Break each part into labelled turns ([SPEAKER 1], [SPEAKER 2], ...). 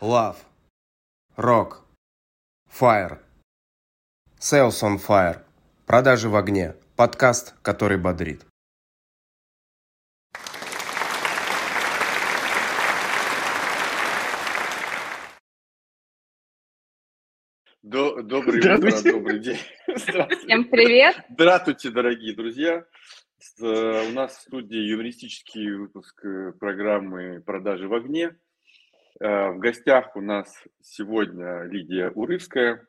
[SPEAKER 1] Love. Rock. Fire. Sales on Fire. Продажи в огне. Подкаст, который бодрит.
[SPEAKER 2] До- Добрый
[SPEAKER 3] Здравствуйте.
[SPEAKER 2] утро, добрый день. Здравствуйте.
[SPEAKER 4] Всем привет.
[SPEAKER 2] Здравствуйте, дорогие друзья. Э, У нас в студии юмористический выпуск э, программы «Продажи в огне». Э, В гостях у нас сегодня Лидия Урывская,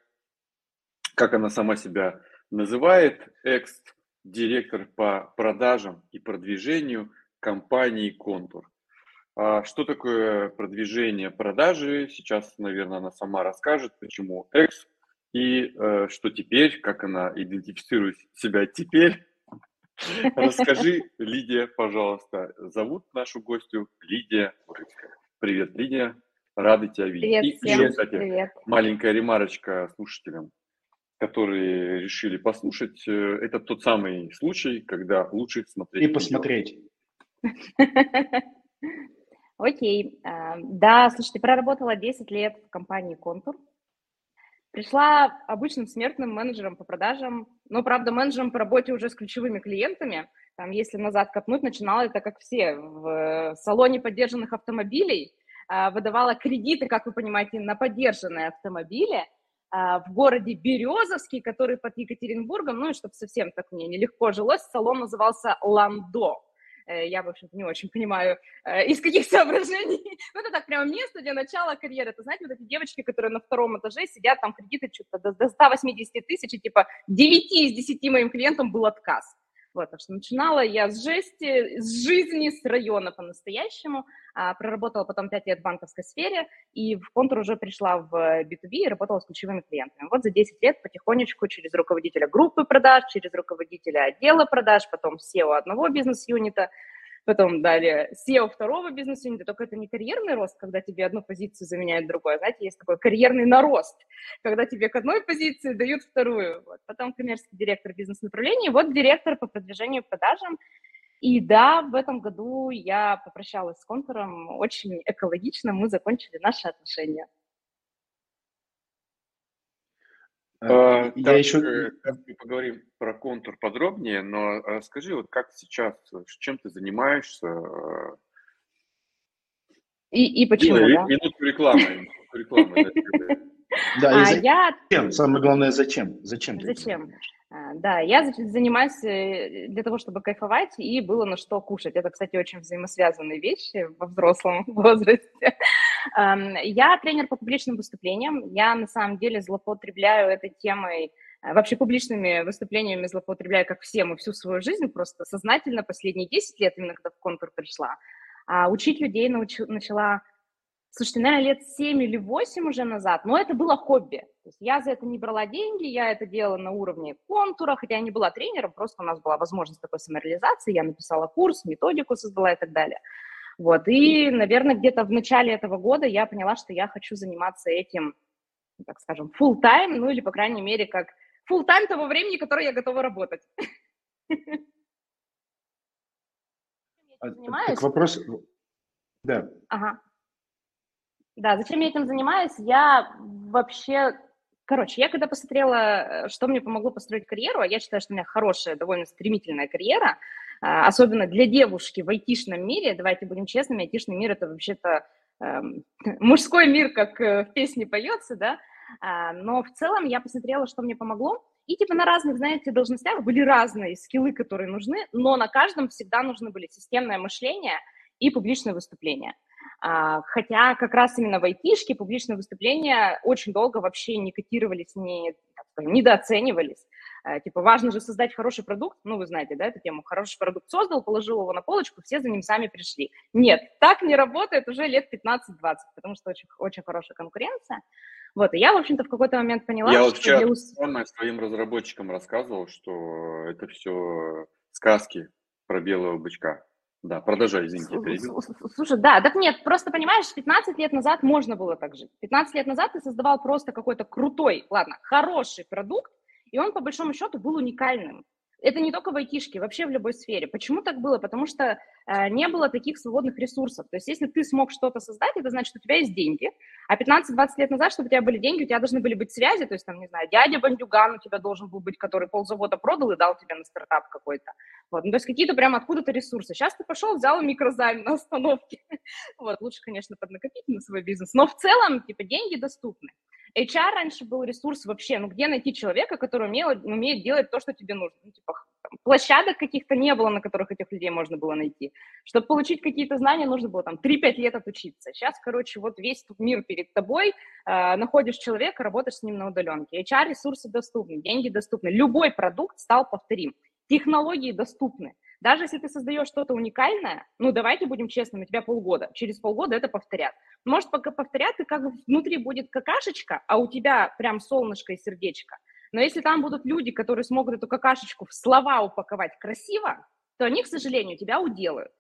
[SPEAKER 2] как она сама себя называет, экс-директор по продажам и продвижению компании «Контур». А Что такое продвижение продажи? Сейчас, наверное, она сама расскажет, почему экс и э, что теперь, как она идентифицирует себя теперь. Расскажи, Лидия, пожалуйста. Зовут нашу гостью Лидия Урыцкая. Привет, Лидия. Рады тебя видеть.
[SPEAKER 4] Привет
[SPEAKER 2] И
[SPEAKER 4] всем.
[SPEAKER 2] еще, кстати,
[SPEAKER 4] Привет.
[SPEAKER 2] маленькая ремарочка слушателям, которые решили послушать. Э, Это тот самый случай, когда лучше смотреть
[SPEAKER 3] И
[SPEAKER 2] видео.
[SPEAKER 3] посмотреть.
[SPEAKER 4] Окей. А, Да, слушайте, проработала 10 лет в компании «Контур». Пришла обычным смертным менеджером по продажам, но, правда, менеджером по работе уже с ключевыми клиентами. Там, если назад копнуть, начинала это, как все, в э, салоне поддержанных автомобилей, выдавала кредиты, как вы понимаете, на поддержанные автомобили а, в городе Березовский, который под Екатеринбургом, ну и чтобы совсем так мне нелегко жилось, салон назывался «Ландо». Э, Я, в общем-то, не очень понимаю, э, из каких соображений. Ну, это так прямо место для начала карьеры. Это, знаете, вот эти девочки, которые на втором этаже сидят, там кредиты что-то до 180 тысяч, и типа 9 из 10 моим клиентам был отказ. Вот, так что начинала я с жести, с жизни, с района по-настоящему. А, проработала потом 5 лет в банковской сфере, и в контур уже пришла в B2B и работала с ключевыми клиентами. Вот за 10 лет потихонечку через руководителя группы продаж, через руководителя отдела продаж, потом SEO одного бизнес-юнита, потом далее SEO второго бизнес-юнита. Только это не карьерный рост, когда тебе одну позицию заменяют другой. Знаете, есть такой карьерный нарост, когда тебе к одной позиции дают вторую. Вот. Потом коммерческий директор бизнес-направления, вот директор по продвижению продажам. И да, в этом году я попрощалась с контуром. Очень экологично мы закончили наши отношения.
[SPEAKER 2] А,
[SPEAKER 3] Э, Я
[SPEAKER 2] так,
[SPEAKER 3] еще...
[SPEAKER 2] э, мы поговорим про контур подробнее, но расскажи, вот как сейчас, э, чем ты занимаешься? э,
[SPEAKER 4] И, и почему,
[SPEAKER 2] Дина,
[SPEAKER 4] да?
[SPEAKER 2] минутку рекламы. да,
[SPEAKER 4] А,
[SPEAKER 3] и
[SPEAKER 4] я
[SPEAKER 3] зачем? Самое главное, зачем? Зачем?
[SPEAKER 4] Зачем? А, Да, я за- занимаюсь э, для того, чтобы кайфовать и было на что кушать. Это, кстати, очень взаимосвязанные вещи во взрослом возрасте. Ам, Я тренер по публичным выступлениям. Я на самом деле злоупотребляю этой темой, э, вообще публичными выступлениями злоупотребляю, как все мы, всю свою жизнь, просто сознательно последние 10 лет, именно когда в контур пришла. А учить людей научу- начала Слушайте, наверное, лет 7 или 8 уже назад, но это было хобби. То есть я за это не брала деньги, я это делала на уровне контура, хотя я не была тренером, просто у нас была возможность такой самореализации, я написала курс, методику создала и так далее. Вот, и, наверное, где-то в начале этого года я поняла, что я хочу заниматься этим, ну, так скажем, full time, ну или, по крайней мере, как full time того времени, которое я готова работать.
[SPEAKER 3] А,
[SPEAKER 4] Занимаюсь?
[SPEAKER 3] Так вопрос... Да.
[SPEAKER 4] Ага. Да, зачем я этим занимаюсь? Я вообще... Короче, я когда посмотрела, э, что мне помогло построить карьеру, а я считаю, что у меня хорошая, довольно стремительная карьера, особенно для девушки в айтишном мире, давайте будем честными, айтишный мир – это вообще-то эм, мужской мир, как э, в песне поется, да, А, но в целом я посмотрела, что мне помогло, и типа на разных, знаете, должностях были разные скиллы, которые нужны, но на каждом всегда нужны были системное мышление и публичное выступление. А, Хотя как раз именно в айтишке публичные выступления очень долго вообще не котировались, не, так скажем, недооценивались. А, Типа важно же создать хороший продукт, ну вы знаете, да, эту тему, хороший продукт создал, положил его на полочку, все за ним сами пришли. Нет, так не работает уже лет 15-20, потому что очень, очень хорошая конкуренция. Вот, и я, в общем-то, в какой-то момент поняла,
[SPEAKER 2] Я
[SPEAKER 4] что
[SPEAKER 2] вот вчера
[SPEAKER 4] для
[SPEAKER 2] своим разработчикам рассказывал, что это все сказки про белого бычка. Да, продолжай, извините, я перебил.
[SPEAKER 4] Слушай, да, так нет, просто понимаешь, 15 лет назад можно было так жить. 15 лет назад ты создавал просто какой-то крутой, ладно, хороший продукт, и он по большому счету был уникальным. это не только в айтишке, вообще в любой сфере. Почему так было? Потому что э, не было таких свободных ресурсов. То есть если ты смог что-то создать, это значит, что у тебя есть деньги. А 15-20 лет назад, чтобы у тебя были деньги, у тебя должны были быть связи. То есть там, не знаю, дядя Бандюган у тебя должен был быть, который ползавода продал и дал тебе на стартап какой-то. Вот. Ну, то есть какие-то прям откуда-то ресурсы. Сейчас ты пошел, взял микрозайм на остановке. Вот. Лучше, конечно, поднакопить на свой бизнес. Но в целом, типа, деньги доступны. HR раньше был ресурс вообще, ну где найти человека, который умел, умеет делать то, что тебе нужно. Ну, типа, площадок каких-то не было, на которых этих людей можно было найти. Чтобы получить какие-то знания, нужно было там 3-5 лет отучиться. Сейчас, короче, вот весь мир перед тобой, э, находишь человека, работаешь с ним на удаленке. HR-ресурсы доступны, деньги доступны. Любой продукт стал повторим. Технологии доступны. Даже если ты создаешь что-то уникальное, ну, давайте будем честными, у тебя полгода, через полгода это повторят. Может, пока повторят, и как внутри будет какашечка, а у тебя прям солнышко и сердечко. Но если там будут люди, которые смогут эту какашечку в слова упаковать красиво, то они, к сожалению, тебя уделают.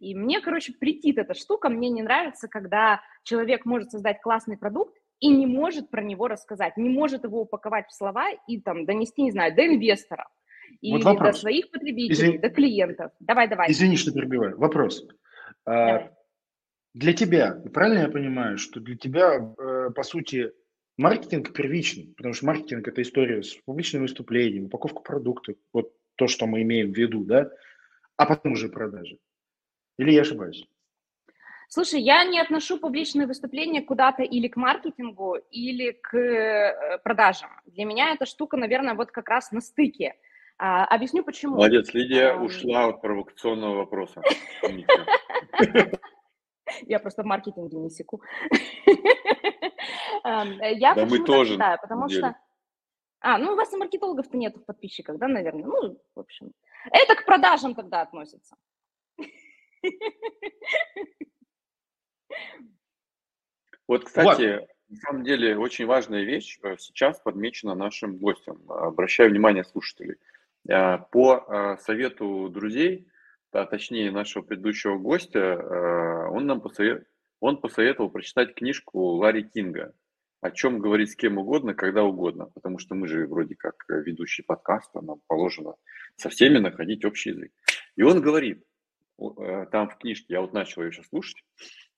[SPEAKER 4] И мне, короче, претит эта штука. Мне не нравится, когда человек может создать классный продукт и не может про него рассказать, не может его упаковать в слова и там донести, не знаю, до инвесторов или вот до своих потребителей, Извини... до клиентов. Давай, давай.
[SPEAKER 3] Извини, что перебиваю. Вопрос. А, давай. Для тебя, правильно я понимаю, что для тебя, э, по сути, маркетинг первичный, потому что маркетинг – это история с публичным выступлением, упаковка продукта, вот то, что мы имеем в виду, да, а потом уже продажи. Или я ошибаюсь?
[SPEAKER 4] Слушай, я не отношу публичные выступления куда-то или к маркетингу, или к э, продажам. Для меня эта штука, наверное, вот как раз на стыке. А, объясню почему.
[SPEAKER 2] Молодец, Лидия а, ушла от провокационного вопроса.
[SPEAKER 4] Я просто в маркетинге не секу. Я
[SPEAKER 2] да мы тоже.
[SPEAKER 4] Да, потому что... А, ну у вас и маркетологов-то нет в подписчиках, да, наверное? Ну, в общем. Это к продажам тогда относится.
[SPEAKER 2] Вот, кстати, вот. на самом деле очень важная вещь э, сейчас подмечена нашим гостем. Обращаю внимание слушателей. Э, по э, совету друзей, а точнее нашего предыдущего гостя, э, он нам посовет... он посоветовал прочитать книжку Ларри Кинга «О чем говорить с кем угодно, когда угодно», потому что мы же вроде как ведущий подкаста, нам положено со всеми находить общий язык. И он говорит, там в книжке, я вот начал ее сейчас слушать,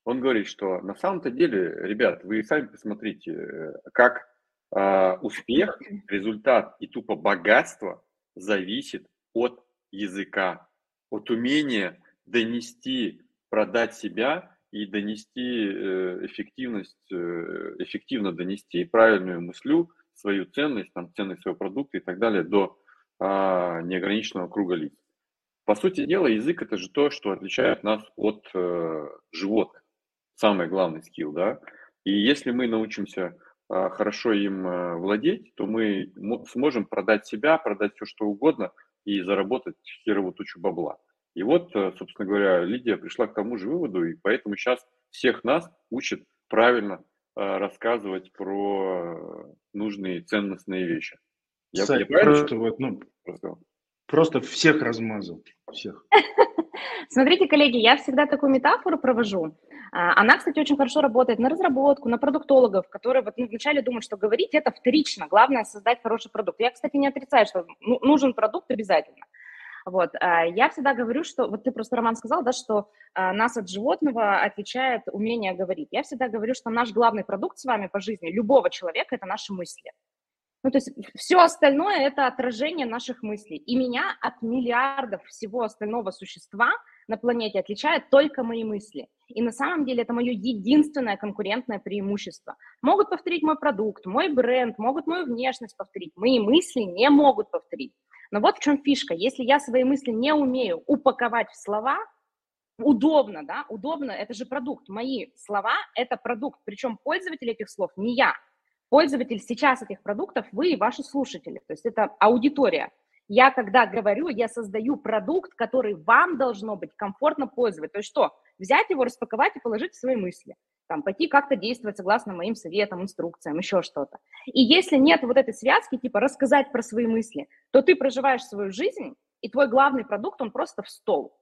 [SPEAKER 2] он говорит, что на самом-то деле, ребят, вы сами посмотрите, как успех, результат и тупо богатство зависит от языка от умения донести, продать себя и донести э, эффективность, э, эффективно донести правильную мыслю, свою ценность, там, ценность своего продукта и так далее до а, неограниченного круга лиц. По сути дела, язык это же то, что отличает нас от э, животных. Самый главный скилл, да. И если мы научимся хорошо им э, владеть, то мы сможем продать себя, продать все, что угодно и заработать херовую тучу бабла. И вот, э, собственно говоря, Лидия пришла к тому же выводу, и поэтому сейчас всех нас учат правильно э, рассказывать про нужные ценностные вещи.
[SPEAKER 3] Я, Кстати, я правильно просто, вот, ну, просто всех размазал. Всех.
[SPEAKER 4] Смотрите, коллеги, я всегда такую метафору провожу. А, она, кстати, очень хорошо работает на разработку, на продуктологов, которые вот ну, вначале думают, что говорить это вторично, главное создать хороший продукт. Я, кстати, не отрицаю, что ну, нужен продукт обязательно. Вот, а, я всегда говорю, что, вот ты просто, Роман, сказал, да, что а, нас от животного отличает умение говорить. Я всегда говорю, что наш главный продукт с вами по жизни, любого человека, это наши мысли. Ну, то есть все остальное – это отражение наших мыслей. И меня от миллиардов всего остального существа на планете отличают только мои мысли. И на самом деле это мое единственное конкурентное преимущество. Могут повторить мой продукт, мой бренд, могут мою внешность повторить. Мои мысли не могут повторить. Но вот в чем фишка. Если я свои мысли не умею упаковать в слова, удобно, да, удобно, это же продукт. Мои слова – это продукт. Причем пользователь этих слов не я. Пользователь сейчас этих продуктов вы и ваши слушатели, то есть это аудитория. Я когда говорю, я создаю продукт, который вам должно быть комфортно пользовать. То есть что? Взять его, распаковать и положить в свои мысли. Там, пойти как-то действовать согласно моим советам, инструкциям, еще что-то. И если нет вот этой связки, типа рассказать про свои мысли, то ты проживаешь свою жизнь, и твой главный продукт, он просто в стол.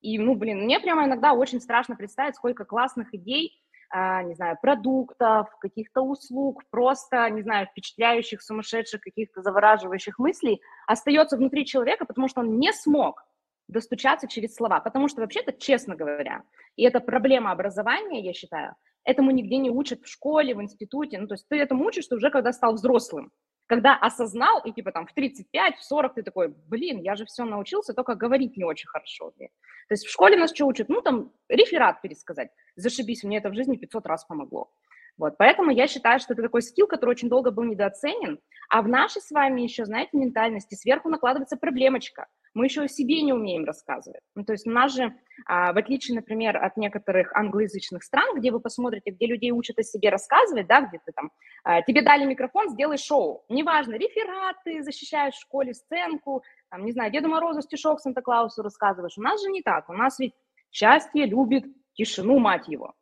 [SPEAKER 4] И, ну, блин, мне прямо иногда очень страшно представить, сколько классных идей не знаю, продуктов, каких-то услуг, просто, не знаю, впечатляющих, сумасшедших, каких-то завораживающих мыслей остается внутри человека, потому что он не смог достучаться через слова. Потому что вообще-то, честно говоря, и это проблема образования, я считаю, этому нигде не учат в школе, в институте. Ну, то есть ты этому учишься уже, когда стал взрослым. Когда осознал, и типа там в 35, в 40 ты такой, блин, я же все научился, только говорить не очень хорошо. Блин. То есть в школе нас что учат? Ну, там, реферат пересказать. Зашибись, мне это в жизни 500 раз помогло. Вот, поэтому я считаю, что это такой скилл, который очень долго был недооценен, а в нашей с вами еще, знаете, ментальности сверху накладывается проблемочка – мы еще о себе не умеем рассказывать. Ну, то есть у нас же, а, в отличие, например, от некоторых англоязычных стран, где вы посмотрите, где людей учат о себе рассказывать, да, где ты там, а, тебе дали микрофон, сделай шоу. Неважно, рефераты, защищаешь в школе сценку, там, не знаю, Деду Морозу стишок Санта-Клаусу рассказываешь. У нас же не так. У нас ведь счастье любит тишину, мать его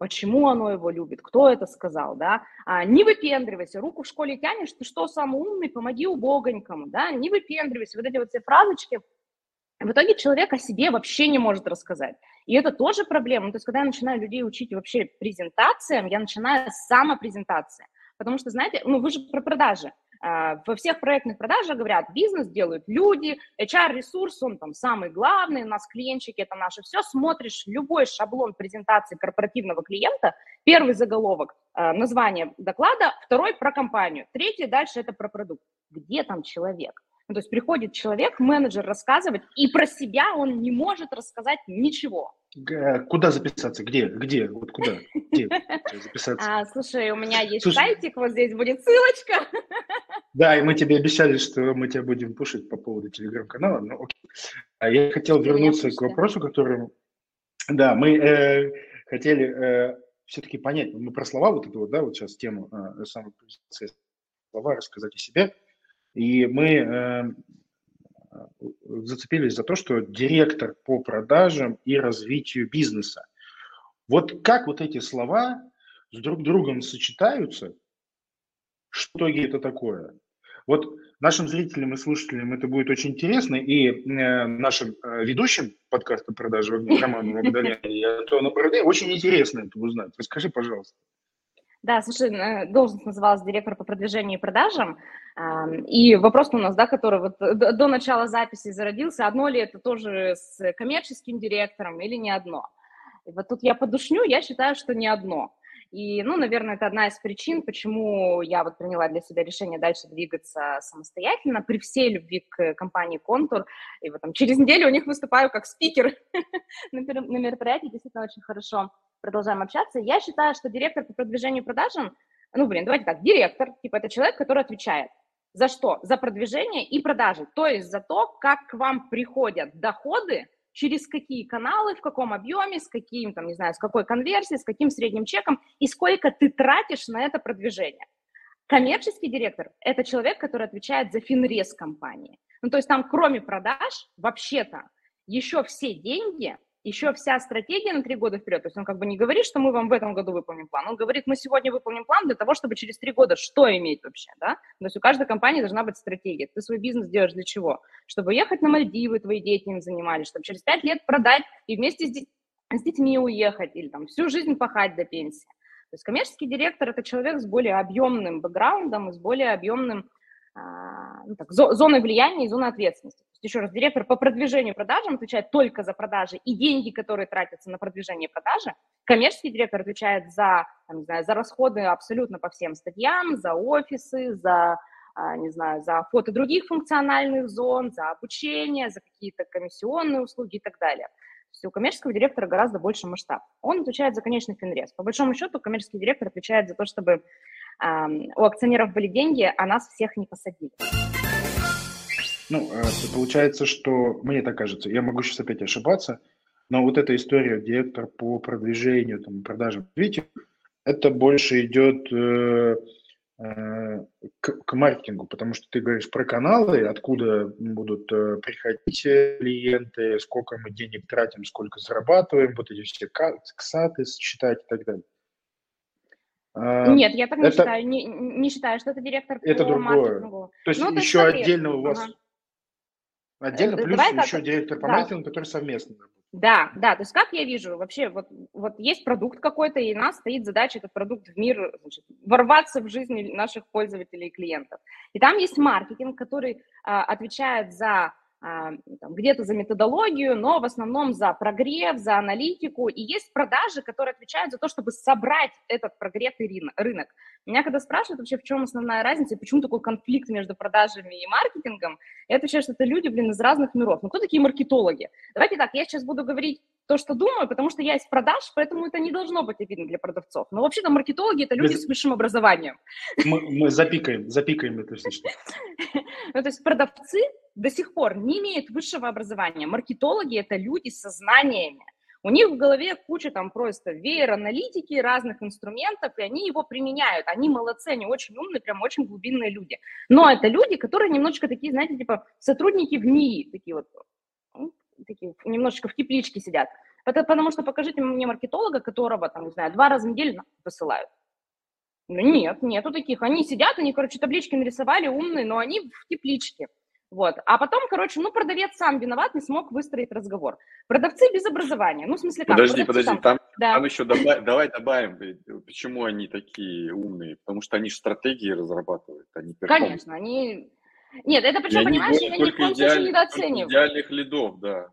[SPEAKER 4] почему оно его любит, кто это сказал, да, а, не выпендривайся, руку в школе тянешь, ты что, самый умный, помоги убогонькому, да, не выпендривайся, вот эти вот все фразочки, в итоге человек о себе вообще не может рассказать. И это тоже проблема. Ну, то есть, когда я начинаю людей учить вообще презентациям, я начинаю с самопрезентации. Потому что, знаете, ну, вы же про продажи. А, во всех проектных продажах говорят, бизнес делают люди, HR-ресурс, он там самый главный, у нас клиентчики, это наше все. Смотришь любой шаблон презентации корпоративного клиента, первый заголовок, а, название доклада, второй про компанию, третий дальше это про продукт. Где там человек? Ну, то есть приходит человек, менеджер рассказывать, и про себя он не может рассказать ничего.
[SPEAKER 3] Куда записаться? Где? Где? Вот куда? Где
[SPEAKER 4] записаться? А, слушай, у меня есть слушай, сайтик, вот здесь будет ссылочка.
[SPEAKER 3] Да, и мы тебе обещали, что мы тебя будем пушить по поводу телеграм-канала. Ну, окей. А я хотел вернуться к вопросу, который... Да, мы э, хотели э, все-таки понять, мы про слова вот эту вот, да, вот сейчас тему э, самой слова, рассказать о себе. И мы э, зацепились за то, что директор по продажам и развитию бизнеса. Вот как вот эти слова с друг другом сочетаются, что это такое? Вот нашим зрителям и слушателям это будет очень интересно, и э, нашим э, ведущим подкаста «Продажи в огне» Роману Магдаляне и Антону Бороде очень интересно это узнать. Расскажи, пожалуйста.
[SPEAKER 4] Да, слушай, э, должность называлась директор по продвижению и продажам. И вопрос у нас, да, который вот до начала записи зародился, одно ли это тоже с коммерческим директором или не одно. И вот тут я подушню, я считаю, что не одно. И, ну, наверное, это одна из причин, почему я вот приняла для себя решение дальше двигаться самостоятельно при всей любви к компании «Контур». И вот там через неделю у них выступаю как спикер на мероприятии, действительно очень хорошо продолжаем общаться. Я считаю, что директор по продвижению продажам, ну, блин, давайте так, директор, типа, это человек, который отвечает. За что? За продвижение и продажи. То есть за то, как к вам приходят доходы, через какие каналы, в каком объеме, с каким, там, не знаю, с какой конверсией, с каким средним чеком и сколько ты тратишь на это продвижение. Коммерческий директор – это человек, который отвечает за финрез компании. Ну, то есть там кроме продаж, вообще-то, еще все деньги еще вся стратегия на три года вперед. То есть он как бы не говорит, что мы вам в этом году выполним план. Он говорит, мы сегодня выполним план для того, чтобы через три года что иметь вообще, да? То есть у каждой компании должна быть стратегия. Ты свой бизнес делаешь для чего? Чтобы ехать на Мальдивы, твои дети им занимались, чтобы через пять лет продать и вместе с, с детьми уехать или там всю жизнь пахать до пенсии. То есть коммерческий директор – это человек с более объемным бэкграундом и с более объемным а, ну, так, зоной влияния и зоной ответственности еще раз, директор по продвижению продажам отвечает только за продажи и деньги, которые тратятся на продвижение продажи. Коммерческий директор отвечает за, там, не знаю, за расходы абсолютно по всем статьям, за офисы, за, а, не знаю, за фото других функциональных зон, за обучение, за какие-то комиссионные услуги и так далее. То есть у коммерческого директора гораздо больше масштаб. Он отвечает за конечный финрез. По большому счету, коммерческий директор отвечает за то, чтобы у акционеров были деньги, а нас всех не посадили.
[SPEAKER 3] Ну, э, получается, что, мне так кажется, я могу сейчас опять ошибаться, но вот эта история директор по продвижению, там, продажам, развитию, это больше идет э, э, к, к маркетингу, потому что ты говоришь про каналы, откуда будут э, приходить клиенты, сколько мы денег тратим, сколько зарабатываем, вот эти все ксаты считать и так далее.
[SPEAKER 4] А, Нет, я так не это, считаю. Не, не считаю, что это директор по
[SPEAKER 3] это другое. маркетингу. То есть ну, еще есть, отдельно у вас ага. Отдельно, э, плюс Давай еще так, директор по да. маркетингу, который совместно работает.
[SPEAKER 4] Да, да, то есть как я вижу, вообще вот, вот есть продукт какой-то, и у нас стоит задача этот продукт в мир, значит, ворваться в жизнь наших пользователей и клиентов. И там есть маркетинг, который а, отвечает за где-то за методологию, но в основном за прогрев, за аналитику. И есть продажи, которые отвечают за то, чтобы собрать этот прогретый рынок. Меня когда спрашивают вообще, в чем основная разница, и почему такой конфликт между продажами и маркетингом, я отвечаю, что это люди, блин, из разных миров. Ну, кто такие маркетологи? Давайте так, я сейчас буду говорить то, что думаю, потому что я из продаж, поэтому это не должно быть видно для продавцов. Но вообще-то маркетологи – это люди мы, с высшим образованием.
[SPEAKER 3] Мы, мы запикаем, запикаем это сейчас.
[SPEAKER 4] Ну, то есть продавцы до сих пор не имеют высшего образования. Маркетологи – это люди со знаниями. У них в голове куча там просто веер аналитики, разных инструментов, и они его применяют. Они молодцы, они очень умные, прям очень глубинные люди. Но это люди, которые немножечко такие, знаете, типа сотрудники в НИИ, такие вот, ну, такие немножечко в тепличке сидят. Потому что покажите мне маркетолога, которого, там, не знаю, два раза в неделю посылают. Ну, нет, нету таких. Они сидят, они, короче, таблички нарисовали, умные, но они в тепличке. Вот. А потом, короче, ну, продавец сам виноват, не смог выстроить разговор. Продавцы без образования. Ну, в смысле, как?
[SPEAKER 2] Подожди, подожди, там, там, да. там еще добав, давай добавим, почему они такие умные. Потому что они же стратегии разрабатывают, они
[SPEAKER 4] Конечно, они... Нет, это причем, понимаешь, я ни в коем случае недооцениваю.
[SPEAKER 2] идеальных лидов, да.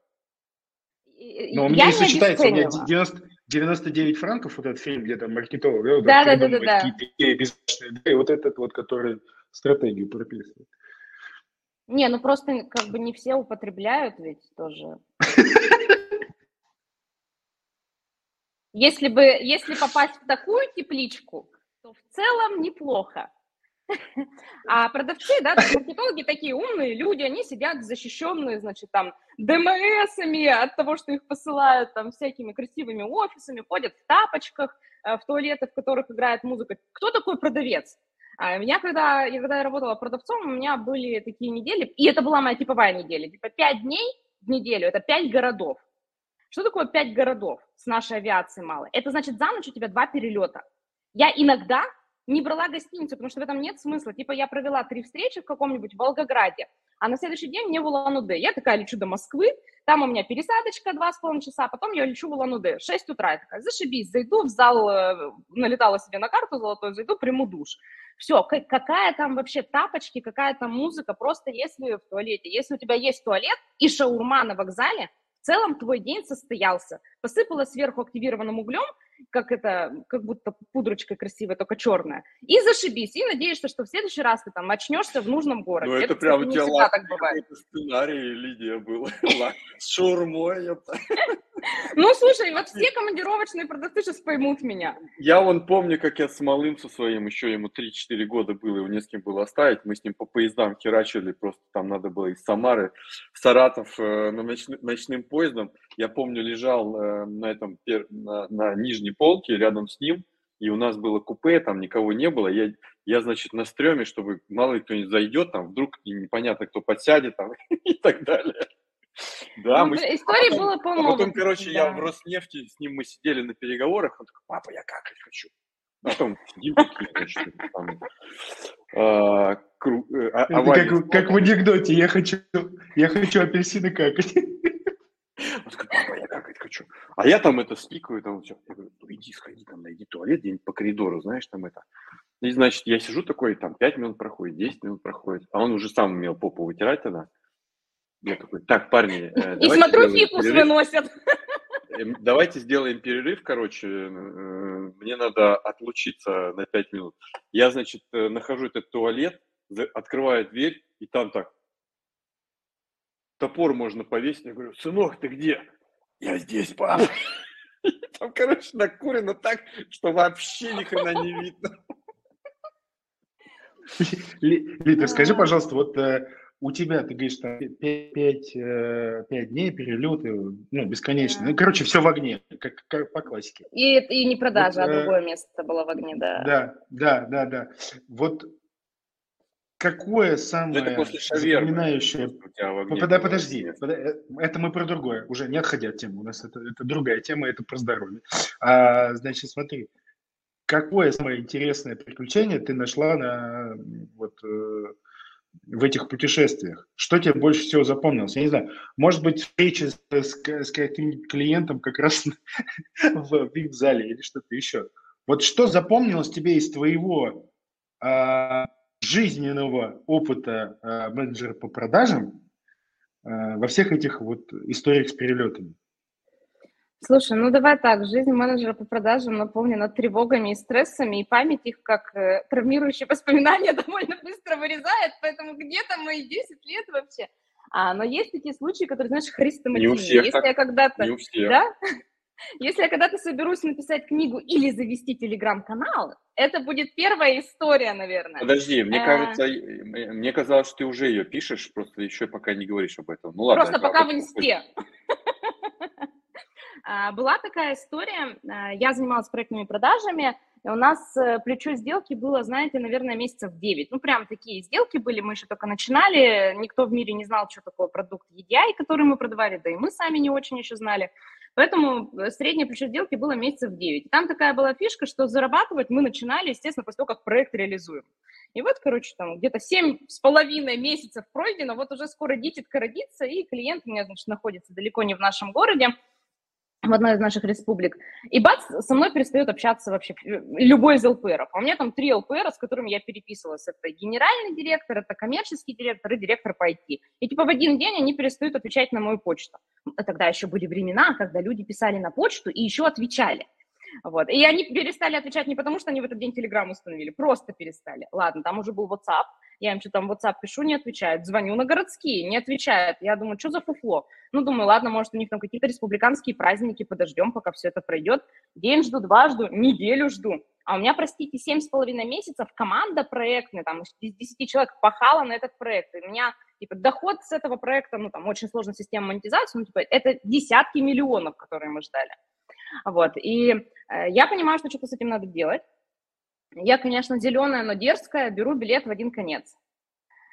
[SPEAKER 3] Но у меня не сочетается, у меня 90, 99 франков, вот этот фильм, где там маркетолог,
[SPEAKER 4] да, да, да, да, да,
[SPEAKER 3] да. И вот этот вот, который стратегию прописывает.
[SPEAKER 4] Не, ну просто как бы не все употребляют ведь тоже. Если бы, если попасть в такую тепличку, то в целом неплохо. А продавцы, да, маркетологи такие умные люди, они сидят защищенные, значит, там, ДМСами от того, что их посылают там всякими красивыми офисами, ходят в тапочках, э, в туалеты, в которых играет музыка. Кто такой продавец? А меня, когда я, когда я работала продавцом, у меня были такие недели, и это была моя типовая неделя, типа пять дней в неделю, это пять городов. Что такое пять городов с нашей авиацией малой? Это значит, за ночь у тебя два перелета. Я иногда не брала гостиницу, потому что в этом нет смысла. Типа я провела три встречи в каком-нибудь Волгограде, а на следующий день мне в Улан-Удэ. Я такая лечу до Москвы, там у меня пересадочка два с половиной часа, потом я лечу в Улан-Удэ. 6 утра я такая, зашибись, зайду в зал, э, налетала себе на карту золотой, зайду, приму душ. Все, какая там вообще тапочки, какая там музыка, просто если в туалете. Если у тебя есть туалет и шаурма на вокзале, в целом твой день состоялся. Посыпала сверху активированным углем, как это, как будто пудрочка красивая, только черная, и зашибись, и надеешься, что в следующий раз ты там очнешься в нужном городе.
[SPEAKER 2] Ну, это, это прям у тебя лак, так бывает. сценарий, Лидия, был. С шаурмой.
[SPEAKER 4] Ну, слушай, вот все командировочные продавцы сейчас поймут меня.
[SPEAKER 2] Я вон помню, как я с малым со своим, еще ему 3-4 года было, его не с кем было оставить, мы с ним по поездам херачили, просто там надо было из Самары в Саратов э, ночным поездом. Я помню, лежал э, на этом, на, на нижней полке рядом с ним, и у нас было купе, там никого не было. Я, я значит, на стреме, чтобы мало ли кто-нибудь зайдет, там вдруг непонятно, кто подсядет там и так далее.
[SPEAKER 4] Да, ну, мы... Истории потом, было по-моему.
[SPEAKER 2] А потом, короче, да. я в Роснефти, с ним мы сидели на переговорах, он такой, папа, я какать хочу. Потом сидим такие, значит, там,
[SPEAKER 3] а, кру, э, а, как, как в анекдоте, я хочу, я хочу апельсины какать.
[SPEAKER 2] Он такой, папа, я какать хочу. А я там это спикаю, там все. Я говорю, ну иди, сходи, там найди туалет где-нибудь по коридору, знаешь, там это. И, значит, я сижу такой, там 5 минут проходит, 10 минут проходит, а он уже сам умел попу вытирать тогда. Я такой, так, парни,
[SPEAKER 4] э, И смотрю, фикус выносят.
[SPEAKER 2] Эм, давайте сделаем перерыв, короче, э, мне надо отлучиться на 5 минут. Я, значит, э, нахожу этот туалет, открываю дверь, и там так, топор можно повесить. Я говорю, сынок, ты где? Я здесь, папа. Там, короче, накурено так, что вообще ни хрена не видно.
[SPEAKER 3] Лита, скажи, пожалуйста, вот э, у тебя, ты говоришь, там 5, 5, 5 дней перелеты, ну, бесконечно. Ну, короче, все в огне, как, как по классике.
[SPEAKER 4] И, и не продажа, вот, а другое место было в огне, да.
[SPEAKER 3] Да, да, да, да. Вот Какое самое это после запоминающее... Под, подожди, под, э, это мы про другое, уже не отходя от темы, у нас это, это другая тема, это про здоровье. А, значит, смотри, какое самое интересное приключение ты нашла на, вот, э, в этих путешествиях? Что тебе больше всего запомнилось? Я не знаю, может быть, встреча с, с, каким-нибудь клиентом как раз в VIP-зале или что-то еще. Вот что запомнилось тебе из твоего э, жизненного опыта э, менеджера по продажам э, во всех этих вот историях с перелетами?
[SPEAKER 4] Слушай, ну давай так, жизнь менеджера по продажам наполнена тревогами и стрессами, и память их, как э, травмирующие воспоминания, довольно быстро вырезает, поэтому где-то мои 10 лет вообще. А, но есть такие случаи, которые, знаешь, хрестоматийные.
[SPEAKER 2] Не у всех
[SPEAKER 4] Если
[SPEAKER 2] так,
[SPEAKER 4] я когда-то...
[SPEAKER 2] не у всех.
[SPEAKER 4] Да? Если я когда-то соберусь написать книгу или завести телеграм-канал, это будет первая история, наверное.
[SPEAKER 2] Подожди, мне
[SPEAKER 4] Э.
[SPEAKER 2] кажется, мне казалось, что ты уже ее пишешь, просто еще пока не говоришь об этом. Ну ладно.
[SPEAKER 4] Просто пока в инсте. А, Была такая история, а, я занималась проектными продажами, у нас э, плечо сделки было, знаете, наверное, месяцев 9. Ну, прям такие сделки были, мы еще только начинали, никто в мире не знал, что такое продукт EDI, который мы продавали, да и мы сами не очень еще знали. Поэтому э, среднее плечо сделки было месяцев 9. И там такая была фишка, что зарабатывать мы начинали, естественно, после того, как проект реализуем. И вот, короче, там где-то семь с половиной месяцев пройдено, вот уже скоро дитятка родится, и клиент у меня, значит, находится далеко не в нашем городе, в одной из наших республик. И бац, со мной перестает общаться вообще э, любой из ЛПРов. А у меня там три ЛПРа, с которыми я переписывалась. Это генеральный директор, это коммерческий директор и директор по IT. И типа в один день они перестают отвечать на мою почту. Тогда еще были времена, когда люди писали на почту и еще отвечали. Вот. И они перестали отвечать не потому, что они в этот день Телеграм установили, просто перестали. Ладно, там уже был WhatsApp, я им что-то там WhatsApp пишу, не отвечают. Звоню на городские, не отвечают. Я думаю, что за фуфло? Ну, думаю, ладно, может, у них там какие-то республиканские праздники, подождем, пока все это пройдет. День жду, два жду, неделю жду. А у меня, простите, семь с половиной месяцев команда проектная, там, из 10 человек пахала на этот проект. И у меня, типа, доход с этого проекта, ну, там, очень сложная система монетизации, ну, типа, это десятки миллионов, которые мы ждали. Вот, и э, я понимаю, что что-то с этим надо делать. Я, конечно, зеленая, но дерзкая, беру билет в один конец.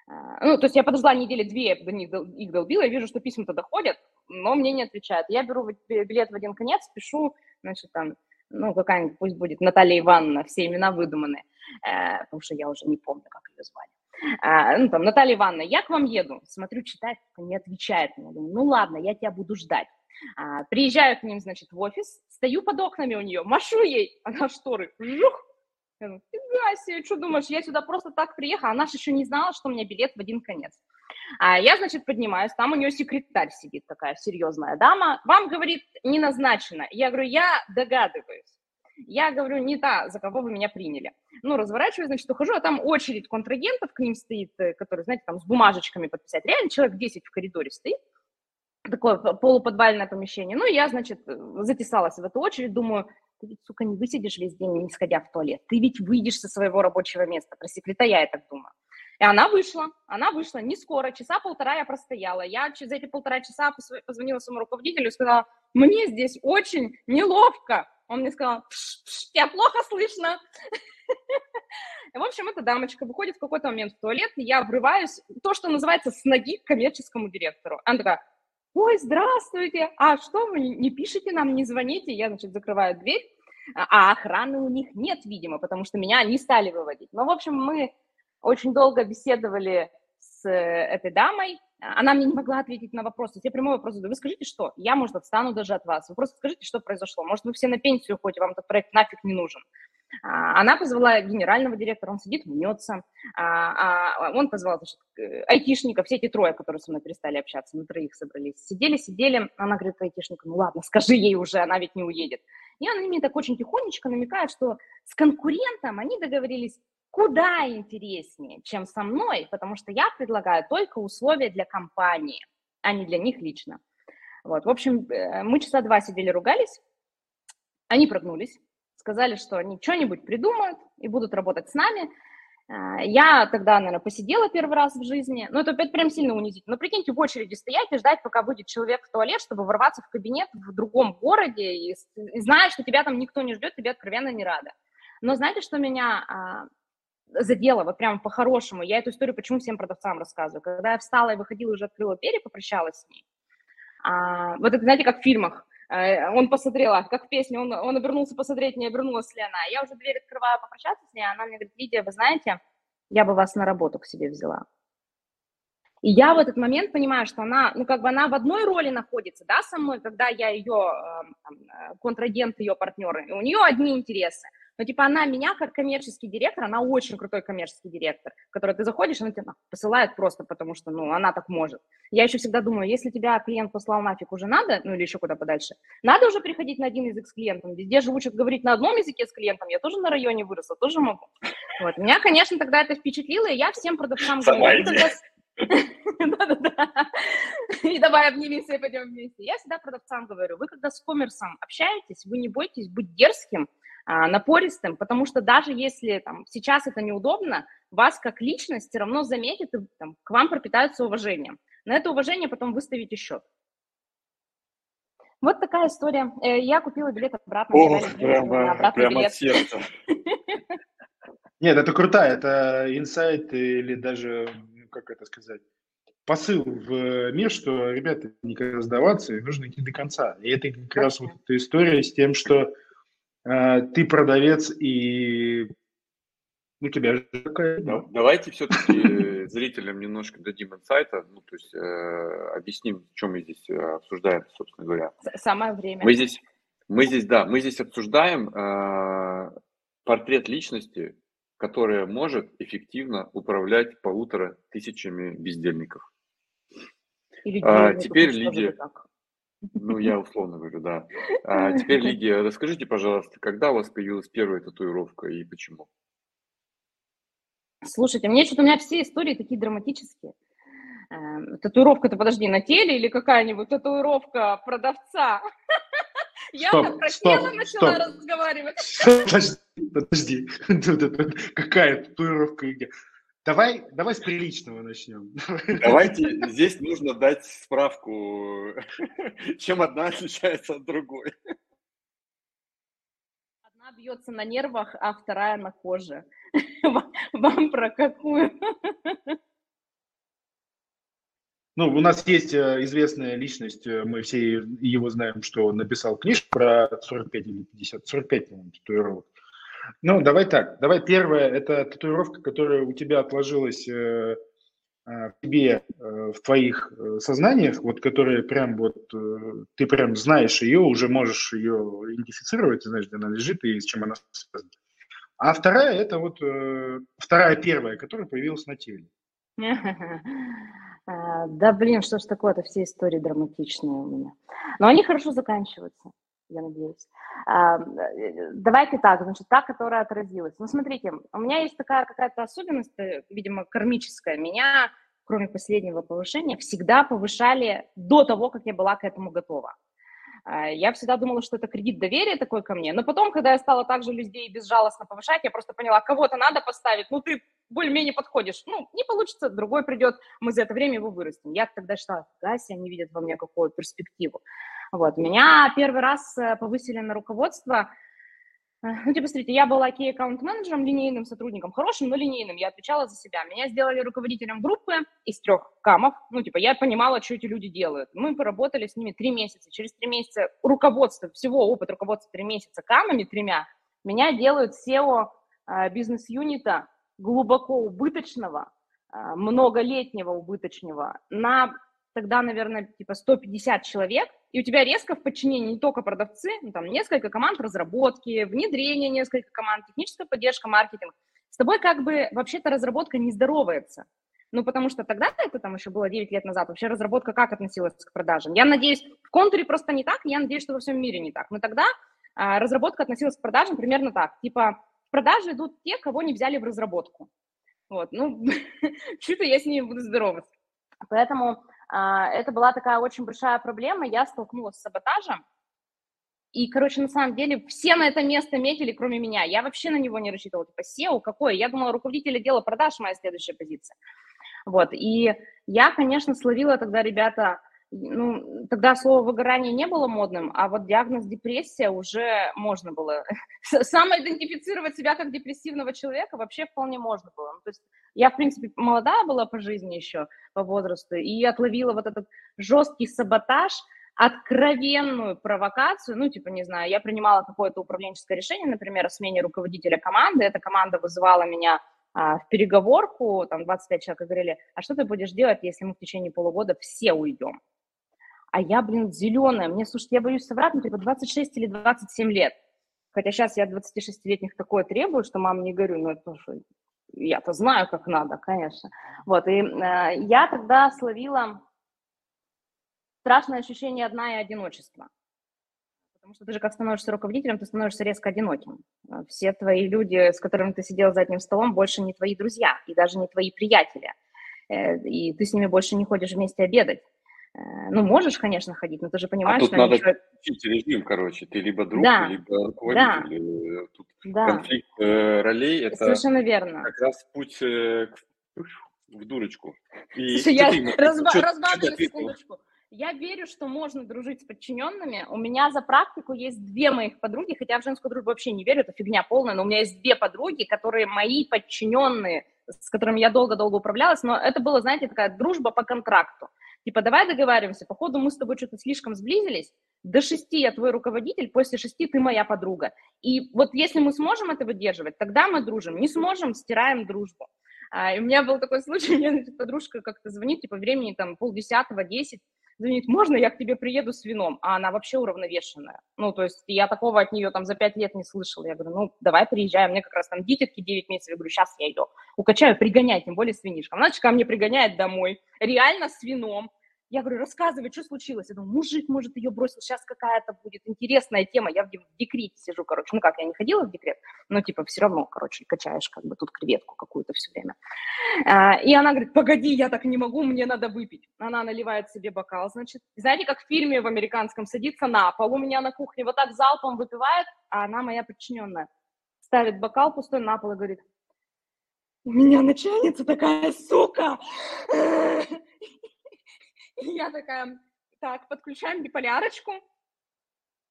[SPEAKER 4] А, Ну, то есть я подождала недели две, до них их долбила, я вижу, что письма-то доходят, но мне не отвечают. Я беру билет в один конец, пишу, значит, там, ну, какая-нибудь, пусть будет Наталья Ивановна, все имена выдуманы, э, потому что я уже не помню, как ее звали. А, ну, там, Наталья Ивановна, я к вам еду. Смотрю, читает, не отвечает мне. Ну, ладно, я тебя буду ждать. А, приезжаю к ним, значит, в офис, стою под окнами у нее, машу ей, она шторы, жух, я фига себе, что думаешь, я сюда просто так приехала, она же еще не знала, что у меня билет в один конец. А я, значит, поднимаюсь, там у нее секретарь сидит такая серьезная дама, вам, говорит, не назначено. Я говорю, я догадываюсь. Я говорю, не та, за кого вы меня приняли. Ну, разворачиваюсь, значит, ухожу, а там очередь контрагентов к ним стоит, э, которые, знаете, там с бумажечками подписать. Реально человек 10 в коридоре стоит, такое полуподвальное помещение. Ну, я, значит, затесалась в эту очередь, думаю, ты ведь, сука, не высидишь весь день, не сходя в туалет. Ты ведь выйдешь со своего рабочего места. Про секретаря я так думаю. И она вышла, она вышла не скоро, часа полтора я простояла. Я через эти полтора часа позвонила своему руководителю и сказала, мне здесь очень неловко. Он мне сказал, «Пш, пш, тебя плохо слышно. В общем, эта дамочка выходит в какой-то момент в туалет, и я врываюсь, то, что называется, с ноги к коммерческому директору. Она такая, ой, здравствуйте, а что вы не пишете нам, не звоните? Я, значит, закрываю дверь, а охраны у них нет, видимо, потому что меня не стали выводить. Но, в общем, мы очень долго беседовали с э, этой дамой, она мне не могла ответить на вопрос. То есть я прямой вопрос задаю, вы скажите, что? Я, может, отстану даже от вас. Вы просто скажите, что произошло. Может, вы все на пенсию уходите, вам этот проект нафиг не нужен. А, Она позвала генерального директора, он сидит, мнется. А, а он позвал значит, айтишников, все эти трое, которые со мной перестали общаться, на троих собрались. Сидели, сидели, она говорит айтишнику, ну ладно, скажи ей уже, она ведь не уедет. И она мне так очень тихонечко намекает, что с конкурентом они договорились куда интереснее, чем со мной, потому что я предлагаю только условия для компании, а не для них лично. Вот, в общем, э, мы часа два сидели, ругались, они прогнулись, сказали, что они что-нибудь придумают и будут работать с нами. А, Я тогда, наверное, посидела первый раз в жизни, но это опять прям сильно унизительно. Но прикиньте, в очереди стоять и ждать, пока выйдет человек в туалет, чтобы ворваться в кабинет в другом городе, и, и зная, что тебя там никто не ждет, тебе откровенно не рада. Но знаете, что меня а, задело, вот прям по-хорошему? Я эту историю почему всем продавцам рассказываю. Когда я встала и выходила, уже открыла дверь и попрощалась с ней. А, вот это, знаете, как в фильмах. Э, Он посмотрел, а как в песне, он, он обернулся посмотреть, не обернулась ли она. Я уже дверь открываю попрощаться с ней, а она мне говорит, Лидия, вы знаете, я бы вас на работу к себе взяла. И я в этот момент понимаю, что она, ну, как бы она в одной роли находится, да, со мной, когда я ее, эм, там, э, контрагент, ее партнеры, и у нее одни интересы. Но, типа, она меня, как коммерческий директор, она очень крутой коммерческий директор, который ты заходишь, она тебя посылает просто потому, что, ну, она так может. Я еще всегда думаю, если тебя клиент послал нафиг уже надо, ну, или еще куда подальше, надо уже переходить на один язык с клиентом. Везде же учат говорить на одном языке с клиентом, я тоже на районе выросла, тоже могу. Вот. Меня, конечно, тогда это впечатлило, и я всем продавцам говорю, да-да-да. И давай обнимемся и пойдем вместе. Я всегда продавцам говорю, вы когда с коммерсом общаетесь, вы не бойтесь быть дерзким, напористым, потому что даже если там, сейчас это неудобно, вас как личность все равно заметят и там, к вам пропитаются уважением. На это уважение потом выставите счет. Вот такая история. Э, я купила билет обратно.
[SPEAKER 2] Ох, прямо, прямо от сердца.
[SPEAKER 3] Нет, это крутая, это инсайт или даже, ну, как это сказать, посыл в мир, что, ребята, никогда сдаваться, и нужно идти до конца. И это как раз вот эта история с тем, что э, ты продавец, и у тебя же такая...
[SPEAKER 2] Давайте все-таки зрителям немножко дадим инсайта, ну, то есть э, объясним, чем мы здесь э, обсуждаем, собственно говоря.
[SPEAKER 4] Самое время.
[SPEAKER 2] Мы здесь, мы здесь, да, мы здесь обсуждаем э, портрет личности, которая может эффективно управлять полутора тысячами бездельников.
[SPEAKER 4] Или
[SPEAKER 2] а, теперь, Лидия, ну, я условно говорю, да. А теперь, Лидия, расскажите, пожалуйста, когда у вас появилась первая татуировка и почему?
[SPEAKER 4] Слушайте, мне что-то у меня все истории такие драматические. Эм, татуировка-то, подожди, на теле или какая-нибудь татуировка продавца? Я
[SPEAKER 3] стоп,
[SPEAKER 4] про
[SPEAKER 3] стоп,
[SPEAKER 4] тело начала
[SPEAKER 3] стоп.
[SPEAKER 4] разговаривать.
[SPEAKER 3] Подожди, подожди. Какая татуировка? Давай, давай с приличного начнем.
[SPEAKER 2] Давайте, здесь нужно дать справку, чем одна отличается от другой.
[SPEAKER 4] Одна бьется на нервах, а вторая на коже. Вам про какую?
[SPEAKER 3] Ну, у нас есть э, известная личность, э, мы все его знаем, что он написал книжку про 45 или 50, 45, по-моему, татуировок. Ну, давай так. Давай первое, это татуировка, которая у тебя отложилась э, э, в тебе, э, в твоих э, сознаниях, вот которая прям вот, э, ты прям знаешь ее, уже можешь ее идентифицировать, знаешь, где она лежит и с чем она связана. А вторая, это вот э, вторая первая, которая появилась на теле.
[SPEAKER 4] А, Да, блин, что ж такое-то, все истории драматичные у меня. Но они хорошо заканчиваются я надеюсь. Э, давайте так, значит, та, которая отразилась. Ну, смотрите, у меня есть такая какая-то особенность, э, видимо, кармическая. Меня, кроме последнего повышения, всегда повышали до того, как я была к этому готова. А, я всегда думала, что это кредит доверия такой ко мне, но потом, когда я стала также людей безжалостно повышать, я просто поняла, кого-то надо поставить, ну, ты более-менее подходишь, ну, не получится, другой придет, мы за это время его вырастим. Я тогда считала, Гася, они видят во мне какую перспективу. Вот, меня первый раз э, повысили на руководство, э, ну, типа, смотрите, я была key аккаунт-менеджером, линейным сотрудником, хорошим, но линейным, я отвечала за себя. Меня сделали руководителем группы из трех камов, ну, типа, я понимала, что эти люди делают. Мы поработали с ними три месяца. Через три месяца руководство, всего опыт руководства три месяца камами тремя, меня делают SEO э, бизнес-юнита глубоко убыточного, многолетнего убыточного на тогда, наверное, типа 150 человек, и у тебя резко в подчинении не только продавцы, ну, там несколько команд разработки, внедрение несколько команд, техническая поддержка, маркетинг. С тобой как бы вообще-то разработка не здоровается. Ну, потому что тогда, это там еще было 9 лет назад, вообще разработка как относилась к продажам? Я надеюсь, в контуре просто не так, я надеюсь, что во всем мире не так. Но тогда а, разработка относилась к продажам примерно так. Типа, в продажи идут те, кого не взяли в разработку. Вот, ну, что-то я с ними буду здороваться. Поэтому это была такая очень большая проблема. Я столкнулась с саботажем. И, короче, на самом деле все на это место метили, кроме меня. Я вообще на него не рассчитывала. Типа, SEO какой? Я думала, руководитель отдела продаж моя следующая позиция. Вот, и я, конечно, словила тогда, ребята, ну, тогда слово выгорание не было модным, а вот диагноз депрессия уже можно было. Самоидентифицировать себя как депрессивного человека вообще вполне можно было. Ну, то есть я, в принципе, молодая была по жизни еще, по возрасту, и отловила вот этот жесткий саботаж, откровенную провокацию, ну, типа, не знаю, я принимала какое-то управленческое решение, например, о смене руководителя команды, эта команда вызывала меня а, в переговорку, там 25 человек говорили, а что ты будешь делать, если мы в течение полугода все уйдем? А я, блин, зеленая, мне, слушайте, я боюсь соврать, ну, типа 26 или 27 лет. Хотя сейчас я 26-летних такое требую, что мам не говорю, ну это что, я-то знаю, как надо, конечно. Вот, и э, я тогда словила страшное ощущение одна и одиночества. Потому что ты же как становишься руководителем, ты становишься резко одиноким. Все твои люди, с которыми ты сидел за одним столом, больше не твои друзья и даже не твои приятели. Э, и ты с ними больше не ходишь вместе обедать. Э, ну, можешь, конечно, ходить, но ты же понимаешь,
[SPEAKER 2] а тут
[SPEAKER 4] что...
[SPEAKER 2] надо ничего... режим, короче. Ты либо друг,
[SPEAKER 4] да.
[SPEAKER 2] либо руководитель.
[SPEAKER 4] Да.
[SPEAKER 2] Тут
[SPEAKER 4] да.
[SPEAKER 2] конфликт э, ролей – это
[SPEAKER 4] Совершенно верно.
[SPEAKER 2] как раз путь э, в дурочку.
[SPEAKER 4] И Слушай, я разба- разбавлю секундочку. Я верю, что можно дружить с подчиненными. У меня за практику есть две моих подруги, хотя в женскую дружбу вообще не верю, это фигня полная, но у меня есть две подруги, которые мои подчиненные, с которыми я долго-долго управлялась, но это было, знаете, такая дружба по контракту. Типа, давай договариваемся, походу мы с тобой что-то слишком сблизились, до шести я твой руководитель, после шести ты моя подруга. И вот если мы сможем это выдерживать, тогда мы дружим, не сможем, стираем дружбу. А, и у меня был такой случай, мне подружка как-то звонит, типа, времени там полдесятого, десять, звонит, можно я к тебе приеду с вином? А она вообще уравновешенная. Ну, то есть я такого от нее там за пять лет не слышала. Я говорю, ну, давай приезжай. Мне как раз там дитятки 9 месяцев. Я говорю, сейчас я ее укачаю, пригоняй, тем более с винишком. Она ко мне пригоняет домой, реально с вином. Я говорю, рассказывай, что случилось. Я думаю, мужик, может, ее бросил, сейчас какая-то будет интересная тема. Я в декрете сижу, короче. Ну как, я не ходила в декрет, но типа все равно, короче, качаешь как бы тут креветку какую-то все время. А, и она говорит, погоди, я так не могу, мне надо выпить. Она наливает себе бокал, значит. Знаете, как в фильме в американском садится на пол у меня на кухне, вот так залпом выпивает, а она моя подчиненная. Ставит бокал пустой на пол и говорит, у меня начальница такая сука. И я такая, так, подключаем биполярочку.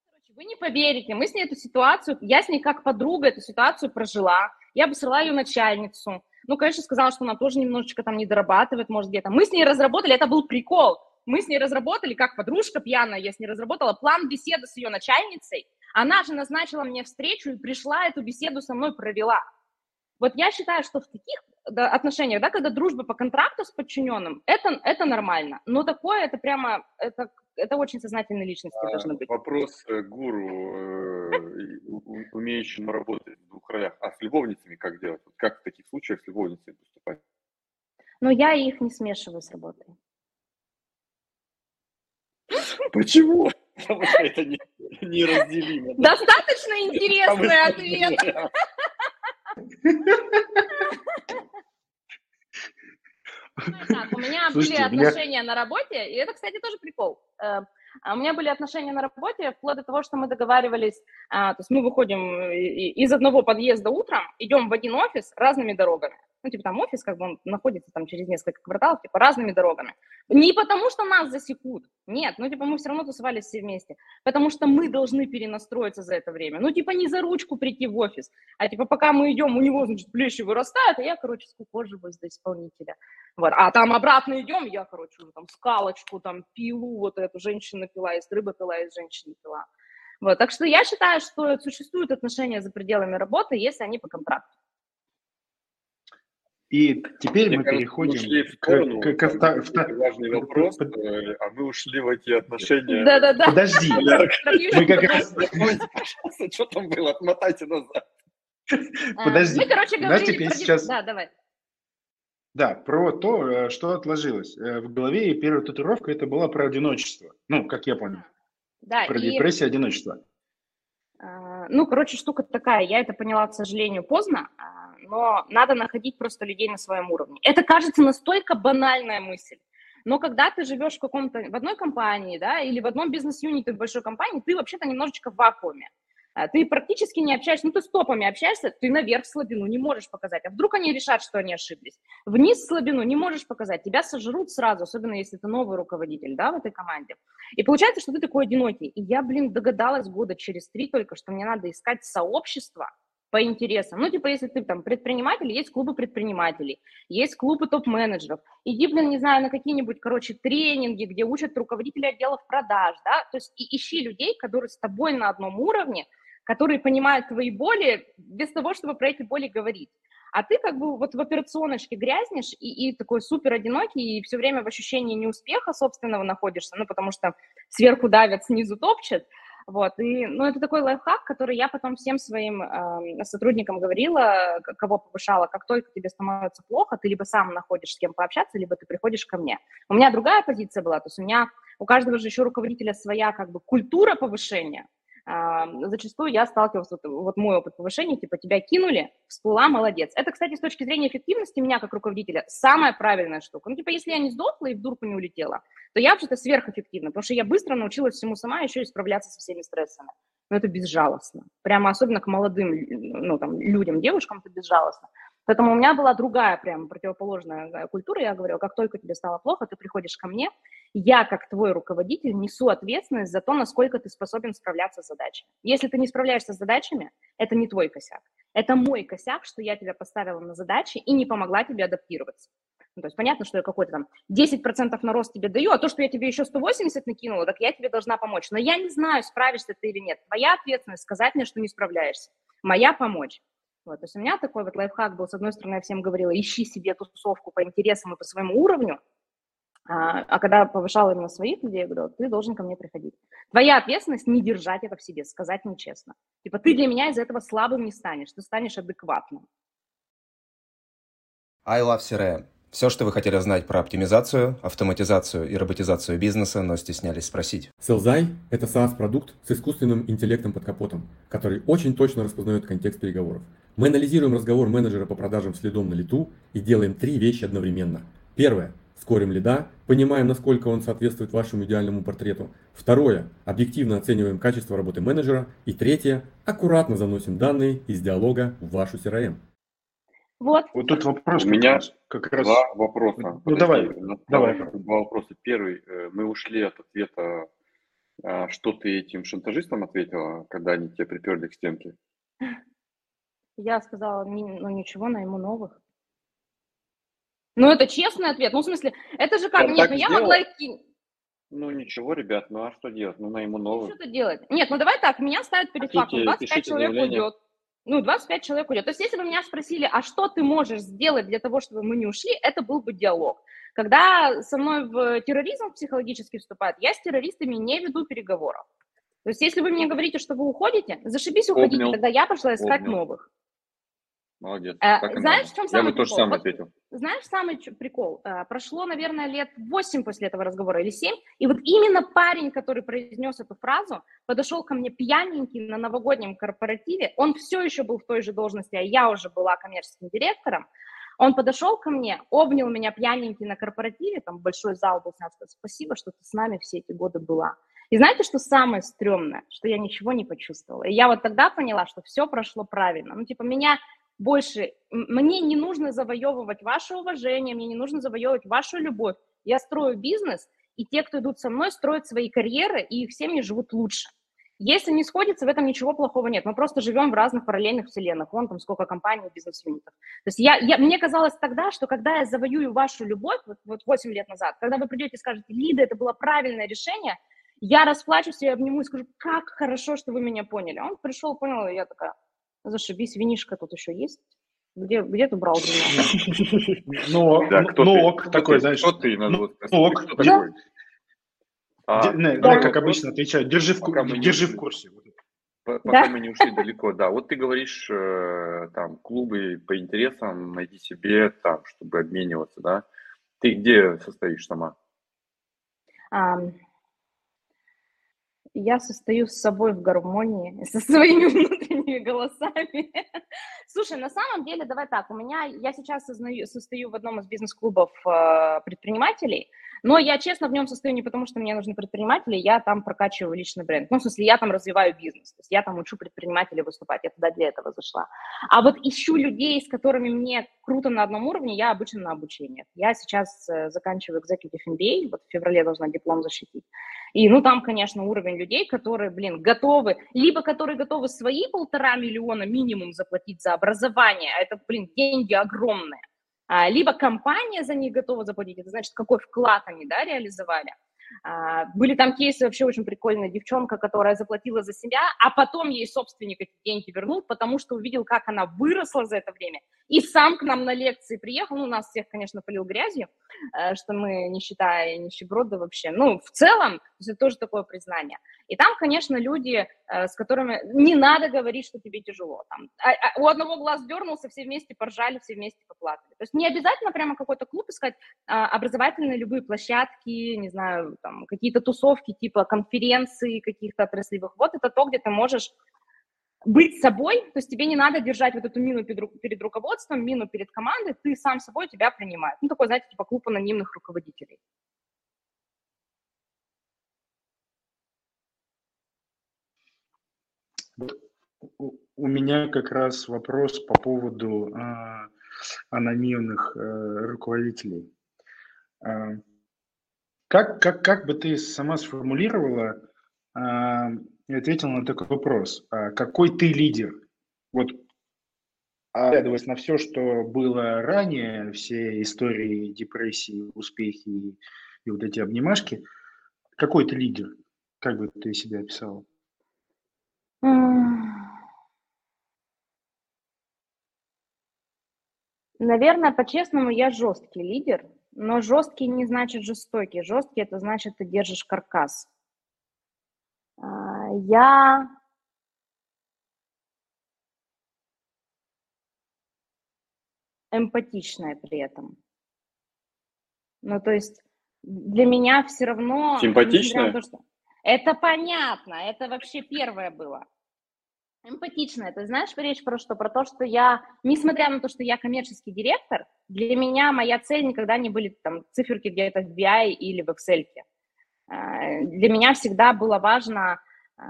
[SPEAKER 4] Короче, вы не поверите, мы с ней эту ситуацию, я с ней как подруга эту ситуацию прожила. Я обосрала ее начальницу. Ну, конечно, сказала, что она тоже немножечко там не дорабатывает, может, где-то. Мы с ней разработали, это был прикол. Мы с ней разработали, как подружка пьяная, я с ней разработала план беседы с ее начальницей. Она же назначила мне встречу и пришла эту беседу со мной провела. Вот я считаю, что в таких отношениях, да, когда дружба по контракту с подчиненным, это, это нормально. Но такое, это прямо, это, это очень сознательные личности а, должны быть.
[SPEAKER 2] Вопрос э, гуру, э, умеющему работать в двух ролях. А с любовницами как делать? Как в таких случаях с любовницами поступать?
[SPEAKER 4] Но я их не смешиваю с работой.
[SPEAKER 2] Почему? Потому что это не, неразделимо.
[SPEAKER 4] Достаточно интересный ответ. Так, у меня Слушайте, были отношения меня... на работе, и это, кстати, тоже прикол. Э, а у меня были отношения на работе вплоть до того, что мы договаривались, а, то есть мы выходим из одного подъезда утром, идем в один офис разными дорогами. Ну, типа там офис, как бы он находится там через несколько кварталов, типа разными дорогами. Не потому, что нас засекут, нет, ну, типа мы все равно тусовались все вместе, потому что мы должны перенастроиться за это время. Ну, типа не за ручку прийти в офис, а типа пока мы идем, у него, значит, плечи вырастают, а я, короче, скукоживаюсь до исполнителя. Вот. А там обратно идем, я, короче, уже там скалочку, там пилу вот эту, женщина пила, из рыбы пила, из женщины пила. Вот. Так что я считаю, что существуют отношения за пределами работы, если они по контракту.
[SPEAKER 3] И теперь Мне мы кажется, переходим
[SPEAKER 2] ушли в сторону, к, к, к, к, важный вопрос, под... Э, а мы ушли в эти отношения.
[SPEAKER 4] Да-да-да.
[SPEAKER 3] Подожди, мы как раз...
[SPEAKER 2] Что там было? Отмотайте назад.
[SPEAKER 4] А, Подожди. Мы, короче, говорили про... сейчас... Да, давай.
[SPEAKER 3] Да, про то, э, что отложилось. Э, в голове и первая татуировка это была про одиночество. Ну, как я понял.
[SPEAKER 4] Да,
[SPEAKER 3] про и... депрессию, одиночество.
[SPEAKER 4] А, ну, короче, штука такая. Я это поняла, к сожалению, поздно. Но надо находить просто людей на своем уровне. Это кажется настолько банальная мысль. Но когда ты живешь в каком-то, в одной компании, да, или в одном бизнес-юните в большой компании, ты вообще-то немножечко в вакууме. А, ты практически не общаешься, ну, ты с топами общаешься, ты наверх слабину не можешь показать. А вдруг они решат, что они ошиблись? Вниз слабину не можешь показать, тебя сожрут сразу, особенно если ты новый руководитель, да, в этой команде. И получается, что ты такой одинокий. И я, блин, догадалась года через три только, что мне надо искать сообщество, по интересам. Ну, типа, если ты там предприниматель, есть клубы предпринимателей, есть клубы топ-менеджеров. Иди, блин, не знаю, на какие-нибудь, короче, тренинги, где учат руководителей отделов продаж, да, то есть и ищи людей, которые с тобой на одном уровне, которые понимают твои боли без того, чтобы про эти боли говорить. А ты как бы вот в операционочке грязнешь и, и такой супер одинокий, и все время в ощущении неуспеха собственного находишься, ну, потому что сверху давят, снизу топчет, вот, и, ну, это такой лайфхак, который я потом всем своим э, сотрудникам говорила, кого повышала, как только тебе становится плохо, ты либо сам находишь с кем пообщаться, либо ты приходишь ко мне. У меня другая позиция была, то есть у меня, у каждого же еще руководителя своя как бы культура повышения, зачастую я сталкивалась, вот, вот мой опыт повышения, типа тебя кинули, всплыла, молодец. Это, кстати, с точки зрения эффективности меня как руководителя самая правильная штука. Ну, типа, если я не сдохла и в дурку не улетела, то я вообще-то сверхэффективна, потому что я быстро научилась всему сама, еще и справляться со всеми стрессами. Но это безжалостно. Прямо особенно к молодым ну, там, людям, девушкам это безжалостно. Поэтому у меня была другая, прям противоположная э, культура. Я говорила, как только тебе стало плохо, ты приходишь ко мне, я, как твой руководитель, несу ответственность за то, насколько ты способен справляться с задачами. Если ты не справляешься с задачами, это не твой косяк. Это мой косяк, что я тебя поставила на задачи и не помогла тебе адаптироваться. Ну, то есть понятно, что я какой-то там 10% на рост тебе даю, а то, что я тебе еще 180 накинула, так я тебе должна помочь. Но я не знаю, справишься ты или нет. Твоя ответственность сказать мне, что не справляешься. Моя помочь. Вот, то есть у меня такой вот лайфхак был, с одной стороны, я всем говорила, ищи себе тусовку по интересам и по своему уровню, а, а когда повышала именно своих людей, я говорю, ты должен ко мне приходить. Твоя ответственность не держать это в себе, сказать нечестно. Типа ты для меня из этого слабым не станешь, ты станешь адекватным.
[SPEAKER 1] I love CRM. Все, что вы хотели знать про оптимизацию, автоматизацию и роботизацию бизнеса, но стеснялись спросить.
[SPEAKER 5] Селзай – это SaaS-продукт с искусственным интеллектом под капотом, который очень точно распознает контекст переговоров. Мы анализируем разговор менеджера по продажам следом на лету и делаем три вещи одновременно. Первое – скорим лида, понимаем, насколько он соответствует вашему идеальному портрету. Второе – объективно оцениваем качество работы менеджера. И третье – аккуратно заносим данные из диалога в вашу CRM.
[SPEAKER 3] Вот. Вот тут вопрос.
[SPEAKER 2] У меня как раз два вопроса. Ну
[SPEAKER 3] Подожди, давай, давай.
[SPEAKER 2] Два вопроса. Первый. Э, мы ушли от ответа, а, что ты этим шантажистам ответила, когда они тебя приперли к стенке?
[SPEAKER 4] Я сказала, ну ничего, найму новых. Ну, это честный ответ. Ну, в смысле, это же как?
[SPEAKER 2] Я
[SPEAKER 4] Нет, ну я могла
[SPEAKER 2] идти. Ну, ничего, ребят, ну а что делать? Ну, найму новых.
[SPEAKER 4] Что-то делать. Нет, ну давай так, меня ставят перед Хотите, фактом. 25 человек заявление. уйдет ну, 25 человек уйдет. То есть, если бы меня спросили, а что ты можешь сделать для того, чтобы мы не ушли, это был бы диалог. Когда со мной в терроризм психологически вступает, я с террористами не веду переговоров. То есть, если вы мне говорите, что вы уходите, зашибись, уходите, Обнял. тогда я пошла искать Обнял. новых.
[SPEAKER 2] Молодец.
[SPEAKER 4] Э, знаешь, в чем самый
[SPEAKER 2] Я бы тоже сам ответил.
[SPEAKER 4] Знаешь, самый прикол? Э, прошло, наверное, лет 8 после этого разговора или 7, и вот именно парень, который произнес эту фразу, подошел ко мне пьяненький на новогоднем корпоративе, он все еще был в той же должности, а я уже была коммерческим директором, он подошел ко мне, обнял меня пьяненький на корпоративе, там большой зал был, сказал, спасибо, что ты с нами все эти годы была. И знаете, что самое стрёмное? Что я ничего не почувствовала. И я вот тогда поняла, что все прошло правильно. Ну, типа, меня больше, мне не нужно завоевывать ваше уважение, мне не нужно завоевывать вашу любовь. Я строю бизнес, и те, кто идут со мной, строят свои карьеры, и их семьи живут лучше. Если не сходится, в этом ничего плохого нет. Мы просто живем в разных параллельных вселенных. Вон там сколько компаний, бизнес-юнитов. То есть я, я, мне казалось тогда, что когда я завоюю вашу любовь, вот, вот 8 лет назад, когда вы придете и скажете, Лида, это было правильное решение, я расплачусь и обниму и скажу, как хорошо, что вы меня поняли. Он пришел, понял, и я такая, Зашибись, винишка тут еще есть. Где, где ты брал вино?
[SPEAKER 3] Ну, ок, такой, знаешь.
[SPEAKER 2] Кто ты? Ну,
[SPEAKER 3] ок, кто такой? А, как обычно отвечаю, держи, в, держи в курсе.
[SPEAKER 2] Пока мы не ушли далеко, да. Вот ты говоришь, э, там, клубы по интересам, найди себе, там, чтобы обмениваться, да. Ты где состоишь сама?
[SPEAKER 4] Я состою с собой в гармонии, со своими внутренними голосами. Слушай, на самом деле, давай так, у меня, я сейчас состою в одном из бизнес-клубов э, предпринимателей, но я честно в нем состою не потому, что мне нужны предприниматели, я там прокачиваю личный бренд. Ну, в смысле, я там развиваю бизнес, то есть я там учу предпринимателей выступать, я туда для этого зашла. А вот ищу людей, с которыми мне круто на одном уровне, я обычно на обучении. Я сейчас э, заканчиваю Executive MBA, вот в феврале должна диплом защитить. И, ну, там, конечно, уровень людей, которые, блин, готовы, либо которые готовы свои полтора миллиона минимум заплатить за образование, а это, блин, деньги огромные, либо компания за них готова заплатить, это значит, какой вклад они, да, реализовали. А, были там кейсы вообще очень прикольная девчонка, которая заплатила за себя, а потом ей собственник эти деньги вернул, потому что увидел, как она выросла за это время, и сам к нам на лекции приехал, ну, нас всех, конечно, полил грязью, э, что мы не считая нищеброды вообще, ну, в целом, это тоже такое признание. И там, конечно, люди, э, с которыми не надо говорить, что тебе тяжело. Там, а, а, у одного глаз дернулся, все вместе поржали, все вместе поплакали. То есть не обязательно прямо какой-то клуб искать, а, образовательные любые площадки, не знаю, там, какие-то тусовки типа конференции каких-то отраслевых. Вот это то, где ты можешь быть собой, то есть тебе не надо держать вот эту мину перед, руководством, мину перед командой, ты сам собой тебя принимает. Ну, такой, знаете, типа клуб анонимных руководителей.
[SPEAKER 3] У меня как раз вопрос по поводу э, анонимных руководителей. Э, как, как, как бы ты сама сформулировала э, и ответила на такой вопрос? Какой ты лидер? Вот оглядываясь на все, что было ранее, все истории депрессии, успехи и, и вот эти обнимашки, какой ты лидер? Как бы ты себя описала?
[SPEAKER 4] Наверное, по-честному, я жесткий лидер, но жесткий не значит жестокий. Жесткий это значит, ты держишь каркас. А, я эмпатичная при этом. Ну, то есть для меня все равно...
[SPEAKER 2] Симпатичная? То, что...
[SPEAKER 4] Это понятно, это вообще первое было. Эмпатичная, ты знаешь речь про что? Про то, что я, несмотря на то, что я коммерческий директор, для меня моя цель никогда не были там циферки где-то в BI или в Excel. Э, для меня всегда было важно, э,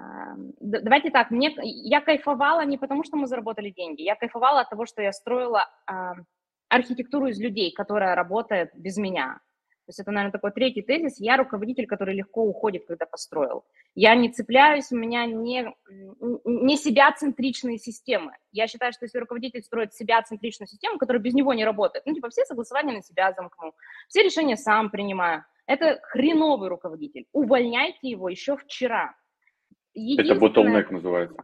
[SPEAKER 4] давайте так, мне, я кайфовала не потому, что мы заработали деньги, я кайфовала от того, что я строила э, архитектуру из людей, которая работает без меня. То есть это, наверное, такой третий тезис. Я руководитель, который легко уходит, когда построил. Я не цепляюсь, у меня не, не себя-центричные системы. Я считаю, что если руководитель строит себя-центричную систему, которая без него не работает, ну, типа, все согласования на себя замкну, все решения сам принимаю, это хреновый руководитель. Увольняйте его еще вчера.
[SPEAKER 2] Это bottleneck называется.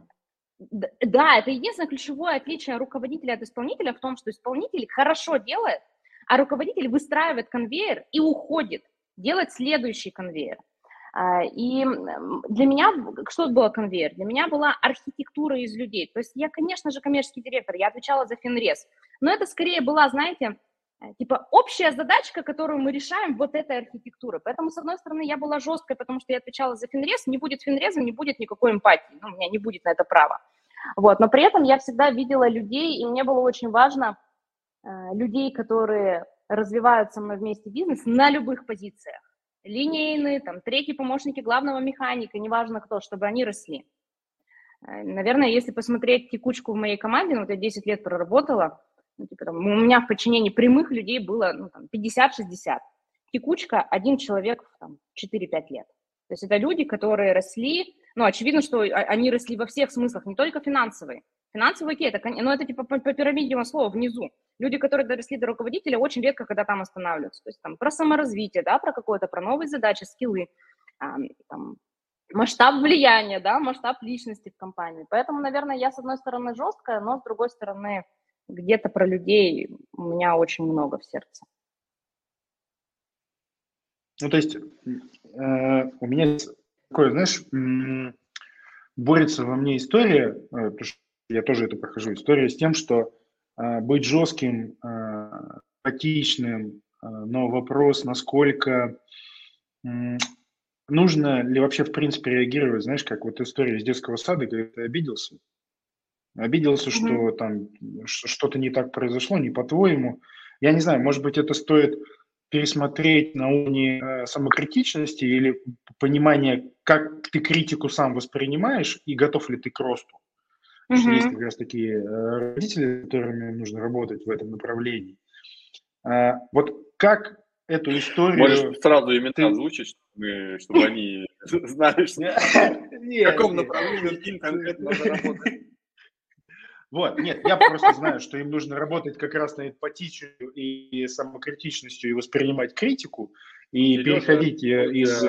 [SPEAKER 4] Да, это единственное ключевое отличие руководителя от исполнителя в том, что исполнитель хорошо делает, а руководитель выстраивает конвейер и уходит делать следующий конвейер. А, и для меня, что было конвейер? Для меня была архитектура из людей. То есть я, конечно же, коммерческий директор, я отвечала за Финрез, но это скорее была, знаете, э, типа общая задачка, которую мы решаем вот этой архитектуры. Поэтому, с одной стороны, я была жесткой, потому что я отвечала за Финрез, не будет Финреза, не будет никакой эмпатии, ну, у меня не будет на это права. Вот, но при этом я всегда видела людей, и мне было очень важно людей, которые развивают со мной вместе бизнес на любых позициях. Линейные, там, третьи помощники главного механика, неважно кто, чтобы они росли. Э, наверное, если посмотреть текучку в моей команде, ну, вот я 10 лет проработала, ну, типа, там, у меня в подчинении прямых людей было ну, там, 50-60. Текучка – один человек там, 4-5 лет. То есть это люди, которые росли, ну, очевидно, что они росли во всех смыслах, не только финансовые. Финансовые окей, это, ну, это типа по, по пирамиде слова внизу. Люди, которые доросли до руководителя, очень редко когда там останавливаются. То есть там про саморазвитие, да, про какое-то, про новые задачи, скиллы, там, масштаб влияния, да, масштаб личности в компании. Поэтому, наверное, я с одной стороны жесткая, но с другой стороны где-то про людей у меня очень много в сердце.
[SPEAKER 3] Ну, то есть э, у меня такое, знаешь, борется во мне история, э, я тоже это прохожу, история с тем, что а, быть жестким, апатичным, а, но вопрос, насколько нужно ли вообще в принципе реагировать, знаешь, как вот история из детского сада, когда ты обиделся, обиделся, mm-hmm. что там что-то не так произошло, не по-твоему. Я не знаю, может быть, это стоит пересмотреть на уровне э, самокритичности или понимания, как ты критику сам воспринимаешь и готов ли ты к росту. Угу. Что есть как раз такие э, родители, с которыми нужно работать в этом направлении. А, вот как эту историю...
[SPEAKER 2] Можешь сразу именно ты... озвучить, чтобы, чтобы они знали, в каком направлении им конкретно надо работать.
[SPEAKER 3] Вот, нет, я просто знаю, что им нужно работать как раз на эмпатичью и самокритичностью и воспринимать критику, и Сережа, переходить э, из...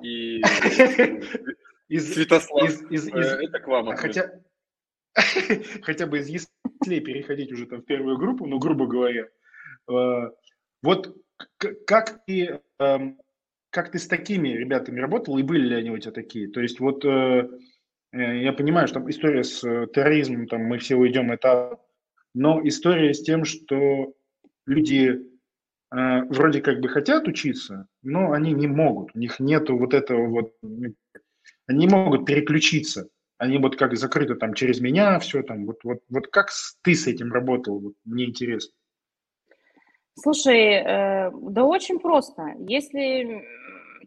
[SPEAKER 3] И...
[SPEAKER 2] из, Святослав, из, из, из, э, это к вам.
[SPEAKER 3] Хотя, хотя бы из яслей переходить уже там в первую группу, ну, грубо говоря. Э, вот как ты, эм, как ты с такими ребятами работал, и были ли они у тебя такие? То есть вот Э, я понимаю, что история с э, терроризмом, там мы все уйдем, это... Но история с тем, что люди э, вроде как бы хотят учиться, но они не могут. У них нету вот этого вот... Они не могут переключиться. Они вот как закрыты там через меня, все там. Вот, вот, вот как ты с этим работал? Вот, мне интересно.
[SPEAKER 4] Слушай, э, да очень просто. Если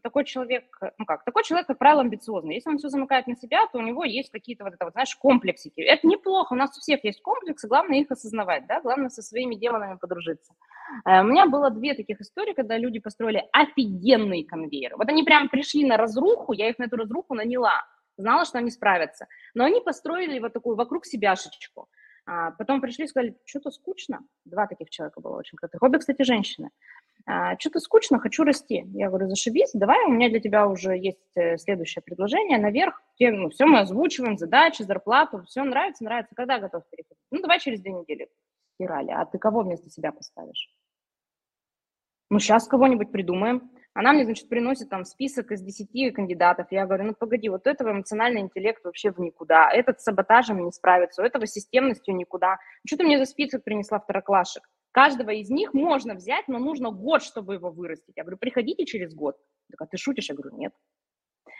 [SPEAKER 4] такой человек, ну как, такой человек, как правило, амбициозный. Если он все замыкает на себя, то у него есть какие-то вот это вот, знаешь, комплексики. Это неплохо, у нас у всех есть комплексы, главное их осознавать, да, главное со своими демонами подружиться. Э, у меня было две таких истории, когда люди построили офигенный конвейер. Вот они прям пришли на разруху, я их на эту разруху наняла, знала, что они справятся. Но они построили вот такую вокруг себяшечку. А потом пришли и сказали, что-то скучно. Два таких человека было очень крутых. Обе, кстати, женщины. А, что-то скучно, хочу расти. Я говорю, зашибись, давай, у меня для тебя уже есть э, следующее предложение наверх. Ну, все мы озвучиваем, задачи, зарплату, все нравится, нравится. Когда готов переходить? Ну, давай через две недели. Ирали, а ты кого вместо себя поставишь? Ну, сейчас кого-нибудь придумаем. Она мне, значит, приносит там список из 10 кандидатов. Я говорю, ну, погоди, вот этого эмоциональный интеллект вообще в никуда. Этот с саботажем не справится, у этого системностью никуда. Что ты мне за список принесла второклашек? Каждого из них можно взять, но нужно год, чтобы его вырастить. Я говорю, приходите через год. Так, а ты шутишь? Я говорю, нет.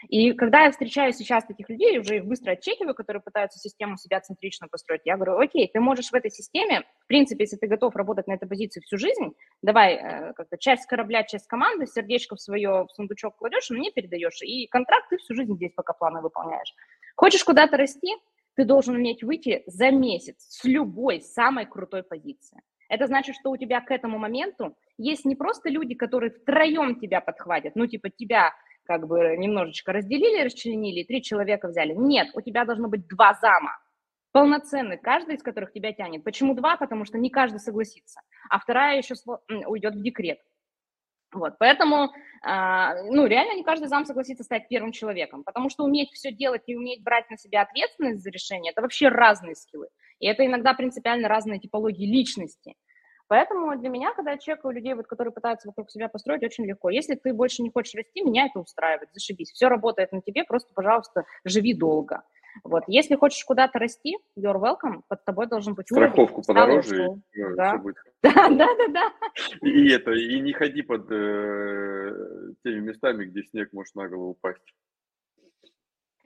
[SPEAKER 4] И когда я встречаю сейчас таких людей, уже их быстро отчекиваю, которые пытаются систему себя центрично построить, я говорю, окей, ты можешь в этой системе, в принципе, если ты готов работать на этой позиции всю жизнь, давай э, как-то часть корабля, часть команды, сердечко в свое в сундучок кладешь, мне передаешь, и контракт ты всю жизнь здесь пока планы выполняешь. Хочешь куда-то расти, ты должен уметь выйти за месяц с любой самой крутой позиции. Это значит, что у тебя к этому моменту есть не просто люди, которые втроем тебя подхватят, ну, типа тебя как бы немножечко разделили, расчленили, три человека взяли. Нет, у тебя должно быть два зама, полноценных, каждый из которых тебя тянет. Почему два? Потому что не каждый согласится, а вторая еще уйдет в декрет. Вот, поэтому, э, ну, реально не каждый зам согласится стать первым человеком, потому что уметь все делать и уметь брать на себя ответственность за решение – это вообще разные скиллы. И это иногда принципиально разные типологии личности. Поэтому для меня, когда я чекаю людей, вот, которые пытаются вокруг себя построить, очень легко. Если ты больше не хочешь расти, меня это устраивает, зашибись. Все работает на тебе, просто, пожалуйста, живи долго. Вот. Если хочешь куда-то расти, you're welcome, под тобой должен быть
[SPEAKER 2] Страховку подороже, и,
[SPEAKER 4] ну, да. все будет Да, да, да, да.
[SPEAKER 2] И это, и не ходи под э, теми местами, где снег может на голову упасть.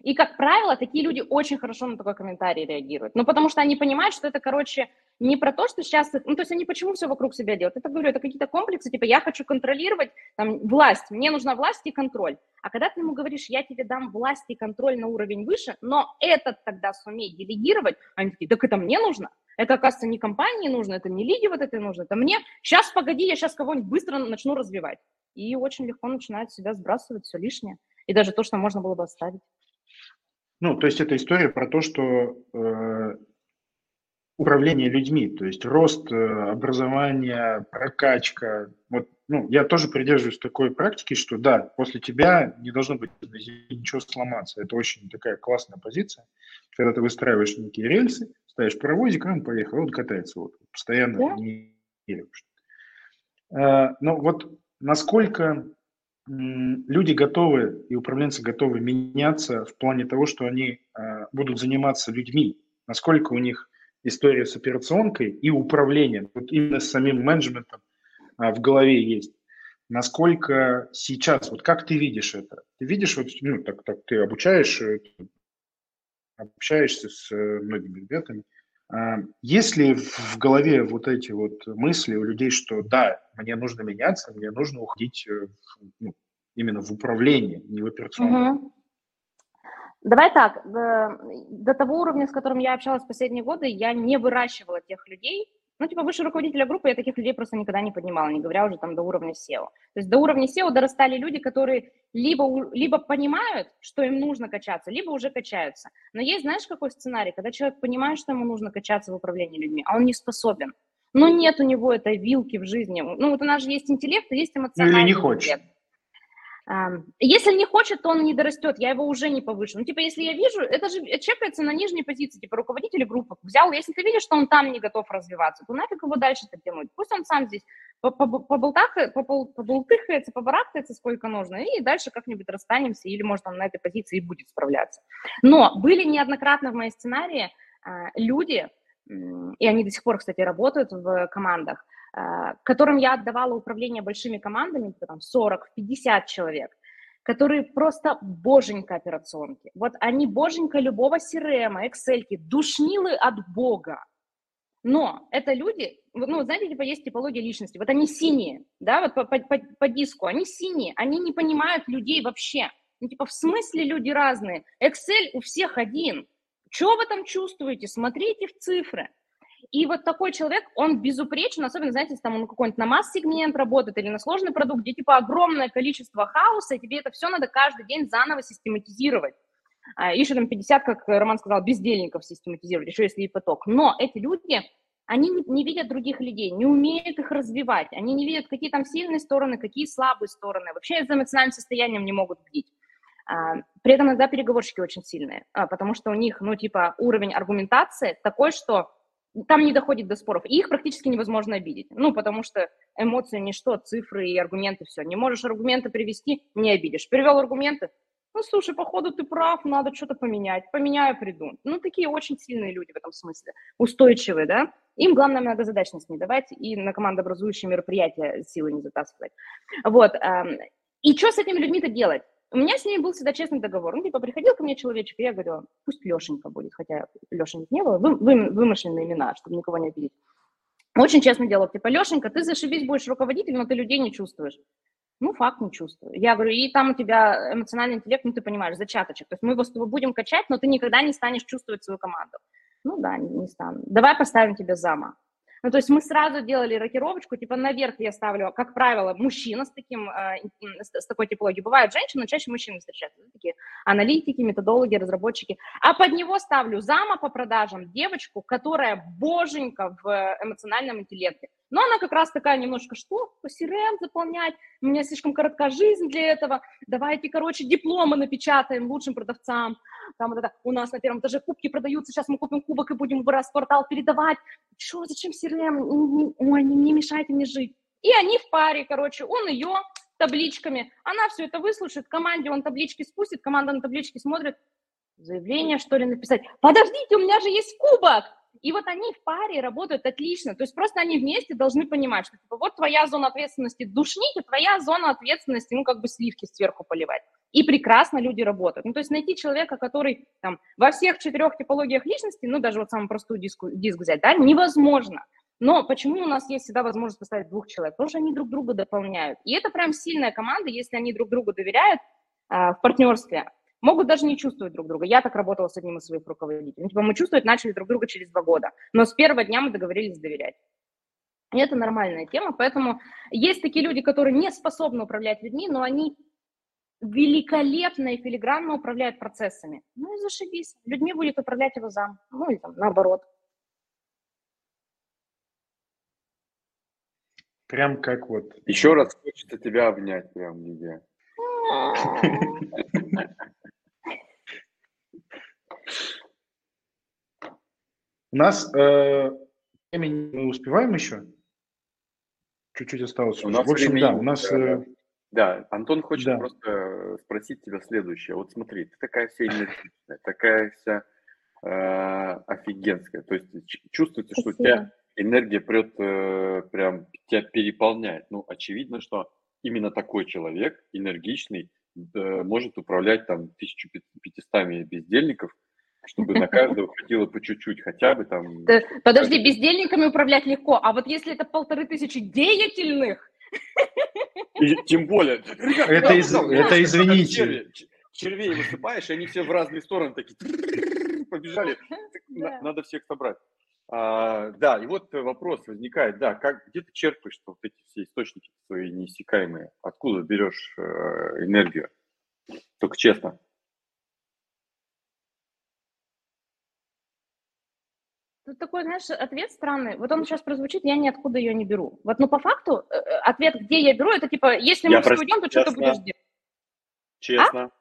[SPEAKER 4] И, как правило, такие люди очень хорошо на такой комментарий реагируют. Ну, потому что они понимают, что это, короче, не про то, что сейчас... Ну, то есть они почему все вокруг себя делают? Это, говорю, это какие-то комплексы, типа, я хочу контролировать, там, власть, мне нужна власть и контроль. А когда ты ему говоришь, я тебе дам власть и контроль на уровень выше, но этот тогда сумей делегировать, они такие, так это мне нужно. Это, оказывается, не компании нужно, это не лиге вот этой нужно, это мне. Сейчас, погоди, я сейчас кого-нибудь быстро начну развивать. И очень легко начинает себя сбрасывать все лишнее. И даже то, что можно было бы оставить.
[SPEAKER 3] Ну, то есть это история про то, что э, управление людьми, то есть рост э, образования, прокачка. Вот, ну, я тоже придерживаюсь такой практики, что да, после тебя не должно быть ничего сломаться. Это очень такая классная позиция, когда ты выстраиваешь некие рельсы, ставишь паровозик, он поехал, он катается вот постоянно да? не а, Но вот насколько люди готовы и управленцы готовы меняться в плане того, что они э, будут заниматься людьми, насколько у них история с операционкой и управлением, вот именно с самим менеджментом э, в голове есть. Насколько сейчас, вот как ты видишь это? Ты видишь, вот, ну, так, так ты обучаешь, э, общаешься с э, многими ребятами, есть ли в голове вот эти вот мысли у людей, что да, мне нужно меняться, мне нужно уходить э, ну, именно в управление, не в операционное? Угу.
[SPEAKER 4] Давай так, до, того уровня, с которым я общалась последние годы, я не выращивала тех людей, Ну, типа, выше руководителя группы я таких людей просто никогда не поднимала, не говоря уже там до уровня SEO. То есть до уровня SEO дорастали люди, которые либо, либо понимают, что им нужно качаться, либо уже качаются. Но есть, знаешь, какой сценарий, когда человек понимает, что ему нужно качаться в управлении людьми, а он не способен. Но нет у него этой вилки в жизни. Ну, вот у нас же есть интеллект, и есть эмоциональный
[SPEAKER 3] ну, или не
[SPEAKER 4] интеллект.
[SPEAKER 3] хочет.
[SPEAKER 4] Если не хочет, то он не дорастет, я его уже не повышу. Ну, типа, если я вижу, это же чекается на нижней позиции, типа, руководитель группы взял, если ты видишь, что он там не готов развиваться, то нафиг его дальше так тянуть. Пусть он сам здесь поболтыхается, побарахтается сколько нужно, и дальше как-нибудь расстанемся, или, может, он на этой позиции и будет справляться. Но были неоднократно в моей сценарии а, люди, и они до сих пор, кстати, работают в командах, которым я отдавала управление большими командами, типа там 40-50 человек, которые просто боженька операционки. Вот они боженька любого CRM, Excel, душнилы от бога. Но это люди, ну, знаете, типа есть типология личности. Вот они синие, да, вот по, по, по диску, они синие, они не понимают людей вообще. Ну, типа, в смысле люди разные? Excel у всех один. Что вы там чувствуете? Смотрите в цифры. И вот такой человек, он безупречен, особенно, знаете, если там он какой-нибудь на масс-сегмент работает или на сложный продукт, где типа огромное количество хаоса, и тебе это все надо каждый день заново систематизировать. А, еще там 50, как Роман сказал, бездельников систематизировать, еще если и поток. Но эти люди, они не, видят других людей, не умеют их развивать, они не видят, какие там сильные стороны, какие слабые стороны, вообще за эмоциональным состоянием не могут бдить. А, при этом иногда переговорщики очень сильные, а, потому что у них, ну, типа, уровень аргументации такой, что там не доходит до споров. И их практически невозможно обидеть. Ну, потому что эмоции ничто, цифры и аргументы, все. Не можешь аргументы привести, не обидишь. Перевел аргументы, ну, слушай, походу ты прав, надо что-то поменять. Поменяю, приду. Ну, такие очень сильные люди в этом смысле. Устойчивые, да. Им главное многозадачность не давать и на командообразующие мероприятия силы не затаскивать. Вот. Эм, и что с этими людьми-то делать? У меня с ними был всегда честный договор. Ну, типа, приходил ко мне человечек, и я говорю, пусть Лешенька будет, хотя Лешеньки не было, вы, вы, вымышленные имена, чтобы никого не обидеть. Очень честный диалог, типа, Лешенька, ты зашибись, будешь руководителем, но ты людей не чувствуешь. Ну, факт не чувствую. Я говорю, и там у тебя эмоциональный интеллект, ну, ты понимаешь, зачаточек. То есть мы его с тобой будем качать, но ты никогда не станешь чувствовать свою команду. Ну да, не, не стану. Давай поставим тебе зама. Ну, то есть мы сразу делали рокировочку, типа наверх я ставлю, как правило, мужчина с, таким, э, с такой типологией. Бывают женщины, но чаще мужчины встречаются, такие аналитики, методологи, разработчики. А под него ставлю зама по продажам, девочку, которая боженька в эмоциональном интеллекте. Но она как раз такая немножко, что, по CRM заполнять, у меня слишком коротка жизнь для этого, давайте, короче, дипломы напечатаем лучшим продавцам, там вот это, у нас на первом этаже кубки продаются, сейчас мы купим кубок и будем в раз портал передавать, что, зачем CRM, ой, не, не мешайте мне жить. И они в паре, короче, он ее табличками, она все это выслушает, команде он таблички спустит, команда на таблички смотрит, заявление, что ли, написать. Подождите, у меня же есть кубок! И вот они в паре работают отлично. То есть просто они вместе должны понимать, что типа, вот твоя зона ответственности душнить, а твоя зона ответственности, ну, как бы сливки сверху поливать. И прекрасно люди работают. Ну, то есть найти человека, который там во всех четырех типологиях личности, ну, даже вот самую простую диск, диск взять, да, невозможно. Но почему у нас есть всегда возможность поставить двух человек? Потому что они друг друга дополняют. И это прям сильная команда, если они друг другу доверяют а, в партнерстве могут даже не чувствовать друг друга. Я так работала с одним из своих руководителей. Ну, типа мы чувствовать начали друг друга через два года, но с первого дня мы договорились доверять. И это нормальная тема, поэтому есть такие люди, которые не способны управлять людьми, но они великолепно и филигранно управляют процессами. Ну и зашибись. Людьми будет управлять его зам. Ну или там наоборот.
[SPEAKER 3] Прям как вот.
[SPEAKER 2] Еще раз хочется тебя обнять, прям, Лидия.
[SPEAKER 3] У нас э, времени мы успеваем еще? Чуть-чуть осталось.
[SPEAKER 2] У нас
[SPEAKER 3] в общем,
[SPEAKER 2] времени,
[SPEAKER 3] да, у нас...
[SPEAKER 2] да,
[SPEAKER 3] э,
[SPEAKER 2] да, Антон хочет
[SPEAKER 3] Да.
[SPEAKER 2] просто спросить тебя следующее. Вот смотри, ты такая вся энергичная, такая вся э, офигенская. То есть чувствуется, что у тебя
[SPEAKER 4] Спасибо.
[SPEAKER 2] энергия прет, э, прям тебя переполняет. Ну, очевидно, что именно такой человек, энергичный, э, может управлять там 1500 бездельников, чтобы на каждого хватило по чуть-чуть, хотя бы там...
[SPEAKER 4] Да, Подожди, бездельниками управлять легко, а вот если это полторы тысячи деятельных,
[SPEAKER 2] И тем более... Ребят,
[SPEAKER 3] Это из- это извините.
[SPEAKER 2] черви. Червей высыпаешь, и они все в разные стороны такие побежали.
[SPEAKER 4] Да.
[SPEAKER 2] Надо всех собрать. А, да, и вот вопрос возникает, да, как, где ты черпаешь вот эти все источники свои неиссякаемые? Откуда берешь э, энергию? Только честно.
[SPEAKER 4] Тут такой, знаешь, ответ странный. Вот он сейчас прозвучит, я ниоткуда ее не беру. Вот, ну, по факту, э, э, ответ, где я беру, это типа, если мы
[SPEAKER 2] Я
[SPEAKER 4] все уйдем, то что ты будешь делать?
[SPEAKER 2] Честно.
[SPEAKER 4] Честно,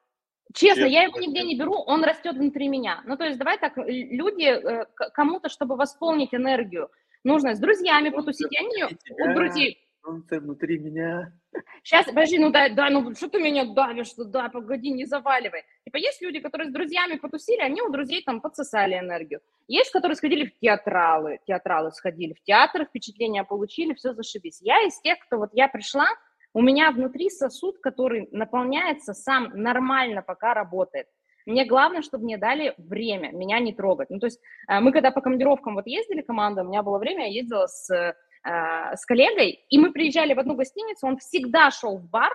[SPEAKER 2] Честно,
[SPEAKER 4] я его нигде не беру, он растет внутри меня. Ну, то есть давай так, люди, э, кому-то, чтобы восполнить энергию, нужно с друзьями потусить, они
[SPEAKER 2] тебя.
[SPEAKER 4] у друзей...
[SPEAKER 2] Солнце внутри меня.
[SPEAKER 4] Сейчас, подожди, ну дай, дай, ну что ты меня давишь туда, погоди, не заваливай. Типа есть люди, которые с друзьями потусили, они у друзей там подсосали энергию. Есть, которые сходили в театралы, театралы сходили в театр, впечатления получили, все зашибись. Я из тех, кто вот я пришла, у меня внутри сосуд, который наполняется сам нормально, пока работает. Мне главное, чтобы мне дали время, меня не трогать. Ну, то есть э, мы когда по командировкам вот ездили, команда, у меня было время, я ездила с, э, с коллегой, и мы приезжали в одну гостиницу, он всегда шел в бар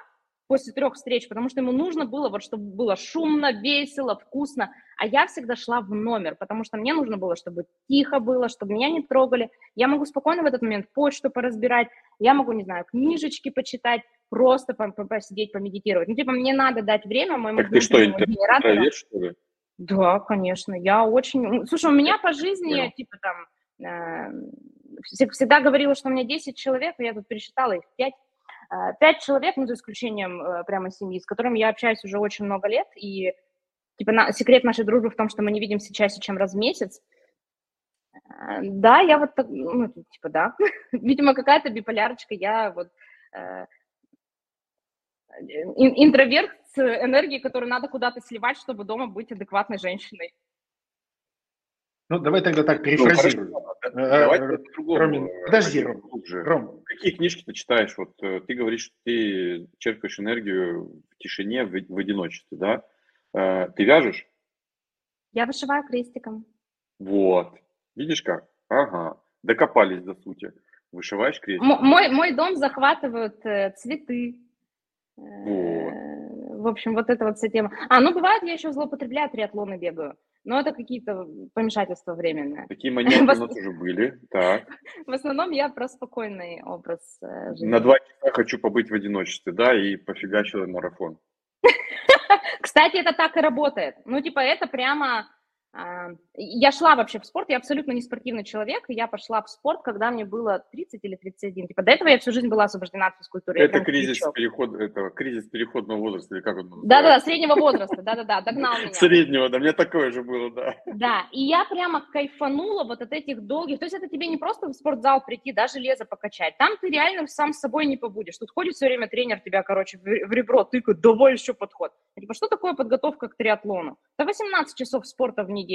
[SPEAKER 4] после трех встреч, потому что ему нужно было, вот, чтобы было шумно, весело, вкусно, а я всегда шла в номер, потому что мне нужно было, чтобы тихо было, чтобы меня не трогали. Я могу спокойно в этот момент почту поразбирать, я могу, не знаю, книжечки почитать, просто по- по- посидеть, помедитировать. Ну, типа, мне надо дать время моему
[SPEAKER 2] Так ты что. Интроверт, что ли?
[SPEAKER 4] Да, конечно, я очень... Слушай, у меня по жизни,
[SPEAKER 2] Понял.
[SPEAKER 4] типа там, э, вс- всегда говорила, что у меня 10 человек, но я тут пересчитала их 5. Пять человек, ну, за исключением э, прямо семьи, с которыми я общаюсь уже очень много лет, и типа на- секрет нашей дружбы в том, что мы не видимся чаще, чем раз в месяц. Э, Да, я вот так, ну, типа, да. Видимо, какая-то биполярочка, я вот э, ин- интроверт с энергией, которую надо куда-то сливать, чтобы дома быть адекватной женщиной.
[SPEAKER 3] Ну, давай тогда так
[SPEAKER 2] Ну, хорошо,
[SPEAKER 3] Э,
[SPEAKER 2] Давай
[SPEAKER 3] э,
[SPEAKER 2] по-другому.
[SPEAKER 3] Ромин,
[SPEAKER 2] э,
[SPEAKER 3] подожди, Ром.
[SPEAKER 2] глубже.
[SPEAKER 3] Ром,
[SPEAKER 2] Какие книжки ты читаешь? Вот ты говоришь, что ты черпаешь энергию в тишине, в, в одиночестве, да? Ты вяжешь?
[SPEAKER 4] Я вышиваю крестиком.
[SPEAKER 2] Вот. Видишь как? Ага. Докопались до сути. Вышиваешь крестик.
[SPEAKER 4] М- мой, мой дом захватывают э, цветы. Э,
[SPEAKER 2] Вот.
[SPEAKER 4] В общем, вот это вот вся тема. А, ну, бывает, я еще злоупотребляю, триатлоны бегаю. Но это какие-то помешательства временные.
[SPEAKER 2] Такие маньяки у нас уже были. Так.
[SPEAKER 4] В основном я про спокойный образ э, жизни.
[SPEAKER 2] На два часа хочу побыть в одиночестве, да, и пофигачила марафон.
[SPEAKER 4] Кстати, это так и работает. Ну, типа, это прямо... Я шла вообще в спорт, я абсолютно не спортивный человек, и я пошла в спорт, когда мне было 30 или 31. Типа, до этого я всю жизнь была освобождена от физкультуры.
[SPEAKER 2] Это кризис, переход, это кризис переходного возраста, или как он называется?
[SPEAKER 4] Да-да-да, среднего возраста, да-да-да, догнал меня.
[SPEAKER 2] Среднего, да, у меня такое же было, да.
[SPEAKER 4] Да, и я прямо кайфанула вот от этих долгих, то есть это тебе не просто в спортзал прийти, да, железо покачать, там ты реально сам с собой не побудешь, тут ходит все время тренер тебя, короче, в ребро тыкает, давай еще подход. Типа, что такое подготовка к триатлону? Это 18 часов спорта в неделю,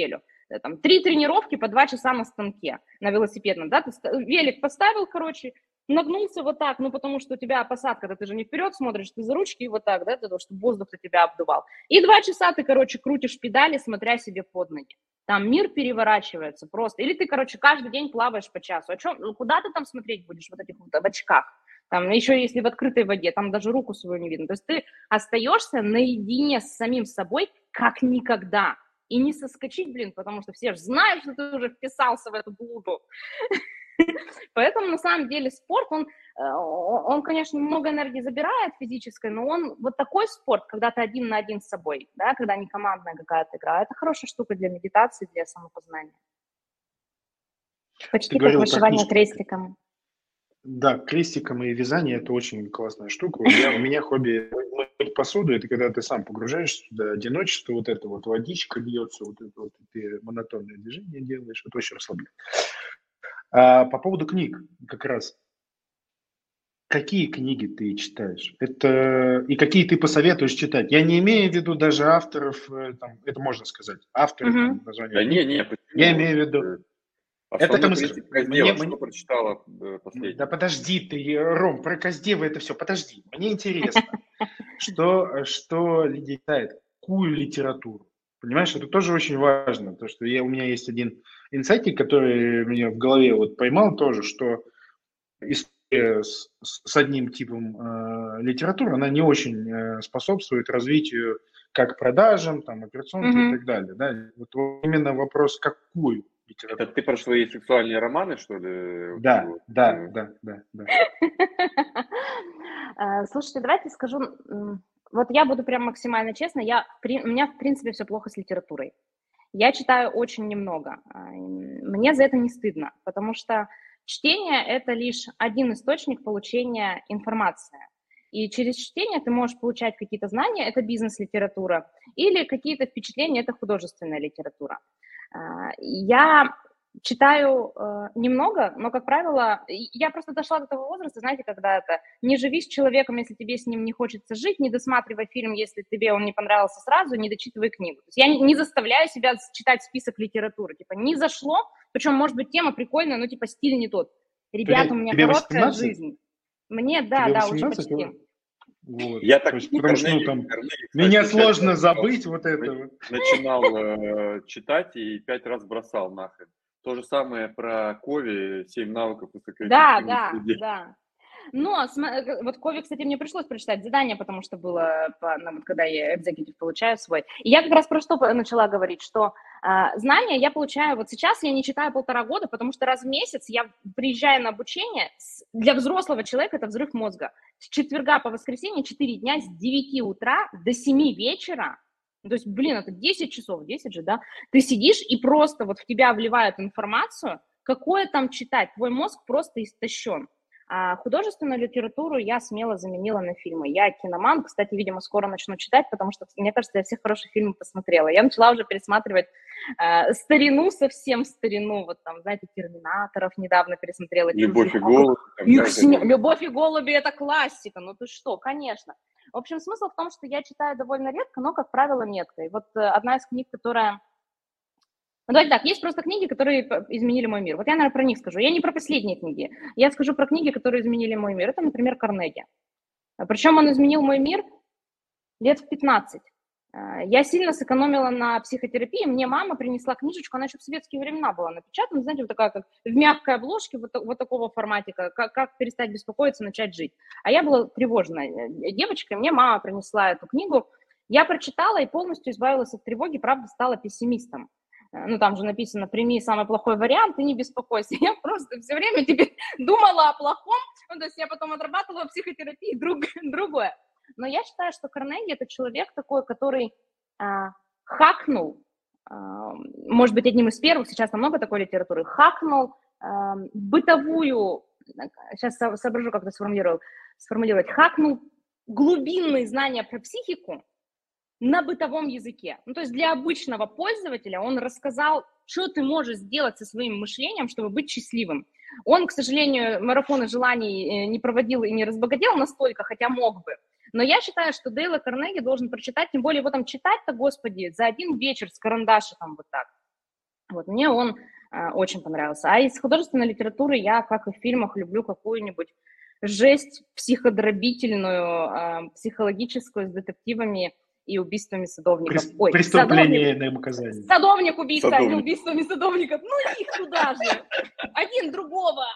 [SPEAKER 4] Э, там, три тренировки по два часа на станке, на велосипедном, да, ты велик поставил, короче, нагнулся вот так, ну, потому что у тебя посадка, да, ты же не вперед смотришь, ты за ручки и вот так, да, для того, чтобы воздух на тебя обдувал. И два часа ты, короче, крутишь педали, смотря себе под ноги. Там мир переворачивается просто. Или ты, короче, каждый день плаваешь по часу. О чем? Ну, куда ты там смотреть будешь вот этих вот в очках? Там еще если в открытой воде, там даже руку свою не видно. То есть ты остаешься наедине с самим собой как никогда. И не соскочить, блин, потому что все же знают, что ты уже вписался в эту блуду. Поэтому, на самом деле, спорт, он, э, он, конечно, много энергии забирает физической, но он вот такой спорт, когда ты один на один с собой, да, когда не командная какая-то игра, это хорошая штука для медитации, для самопознания. Почти как
[SPEAKER 3] говорила
[SPEAKER 4] вышивание
[SPEAKER 3] книжки.
[SPEAKER 4] крестиком.
[SPEAKER 3] Да, крестиком и вязание – это очень классная штука. У меня, у меня хобби посуду – это когда ты сам погружаешься туда, одиночество, вот это вот водичка льется, вот это вот ты монотонное движение делаешь, это очень расслабляет. А по поводу книг как раз. Какие книги ты читаешь? Это и какие ты посоветуешь читать? Я не имею в виду даже авторов, э, там, это можно сказать,
[SPEAKER 4] Мгм.
[SPEAKER 3] там, название.
[SPEAKER 2] Да не, не, почему?
[SPEAKER 3] Я имею в виду-
[SPEAKER 2] Э,
[SPEAKER 3] Это там.
[SPEAKER 2] Каздева,
[SPEAKER 3] Мне-
[SPEAKER 2] что
[SPEAKER 3] мне-
[SPEAKER 2] прочитала э, последнее?
[SPEAKER 3] Да подожди ты, Ром, про Коздева это все, подожди. Мне интересно, что, что люди читают, какую литературу. Понимаешь, это тоже очень важно, то что я, у меня есть один инсайтик, который меня в голове вот поймал тоже, что история с, с одним типом э, литературы, она не очень э, способствует развитию как продажам, там, операционки
[SPEAKER 4] Мгм.
[SPEAKER 3] и так далее. Да? Вот именно вопрос, какую
[SPEAKER 2] Это ты про свои сексуальные романы, что ли?
[SPEAKER 3] Да, вот, да, вот. да, да, да.
[SPEAKER 4] Э, слушайте, давайте скажу, вот я буду прям максимально честна, я, у меня, в принципе, все плохо с литературой. Я читаю очень немного. А, мне за это не стыдно, потому что чтение – это лишь один источник получения информации. И через чтение ты можешь получать какие-то знания, это бизнес-литература, или какие-то впечатления, это художественная литература. А, я читаю э, немного, но, как правило, я просто дошла до того возраста, знаете, когда это не живи с человеком, если тебе с ним не хочется жить, не досматривай фильм, если тебе он не понравился сразу, не дочитывай книгу. То есть я не, не заставляю себя читать список литературы, типа не зашло, причем, может быть, тема прикольная, но типа стиль не тот. Ребята, у меня тебе короткая 18? жизнь. Мне, да, тебе да, 18? уже почти.
[SPEAKER 3] Вот. Я так есть, потому что, ну, там, кстати, меня сложно забыть вот это.
[SPEAKER 2] Начинал э, читать и пять раз бросал нахрен. То же самое про Кови, семь навыков
[SPEAKER 4] Да, да, людей. да. Но э, вот Кови, кстати, мне пришлось прочитать задание, потому что было, по, ну, когда я экзекутив получаю свой. И я как раз про что начала говорить, что знания я получаю, вот сейчас я не читаю полтора года, потому что раз в месяц я приезжаю на обучение, для взрослого человека это взрыв мозга. С четверга по воскресенье 4 дня с 9 утра до 7 вечера ну, то есть, блин, это 10 часов, 10 же, да? Ты сидишь и просто вот в тебя вливают информацию, какое там читать, твой мозг просто истощен. А художественную литературу я смело заменила на фильмы. Я киноман, кстати, видимо, скоро начну читать, потому что, мне кажется, я все хорошие фильмы посмотрела. Я начала уже пересматривать э, старину, совсем старину, вот там, знаете, «Терминаторов» недавно пересмотрела.
[SPEAKER 2] «Любовь и голуби».
[SPEAKER 4] «Любовь и голуби» — это классика, ну ты что, конечно. В общем, смысл в том, что я читаю довольно редко, но, как правило, метко. И вот э, одна из книг, которая... Ну, давайте так, есть просто книги, которые изменили мой мир. Вот я, наверное, про них скажу. Я не про последние книги. Я скажу про книги, которые изменили мой мир. Это, например, Карнеги. Причем он изменил мой мир лет в 15. Э, я сильно сэкономила на психотерапии. Мне мама принесла книжечку, она еще в советские времена была напечатана, знаете, вот такая, как в мягкой обложке, вот, вот такого форматика, как, как перестать беспокоиться, начать жить. А я была тревожной э, девочкой, мне мама принесла эту книгу. Я прочитала и полностью избавилась от тревоги, правда, стала пессимистом. Э, ну, там же написано, прими самый плохой вариант и не беспокойся. Я просто все время теперь думала о плохом, ну, то есть я потом отрабатывала психотерапии друг, другое. Но я считаю, что Карнеги это человек такой, который а, хакнул, а, может быть, одним из первых, сейчас намного такой литературы, хакнул а, бытовую, сейчас соображу, как это сформулировал, сформулировать, хакнул глубинные знания про психику на бытовом языке. Ну, то есть для обычного пользователя он рассказал, что ты можешь сделать со своим мышлением, чтобы быть счастливым. Он, к сожалению, марафоны желаний э, не проводил и не разбогател настолько, хотя мог бы. Но я считаю, что Дейла Карнеги должен прочитать, тем более его там читать-то, господи, за один вечер с карандашиком вот так. Вот мне он э, очень понравился. А из художественной литературы я, как и в фильмах, люблю какую-нибудь жесть психодробительную, э, психологическую с детективами и убийствами садовников.
[SPEAKER 3] При, Ой, преступление садовник, наказание.
[SPEAKER 4] Садовник убийца, Садовник. а не убийствами садовников. Ну их туда же. Один другого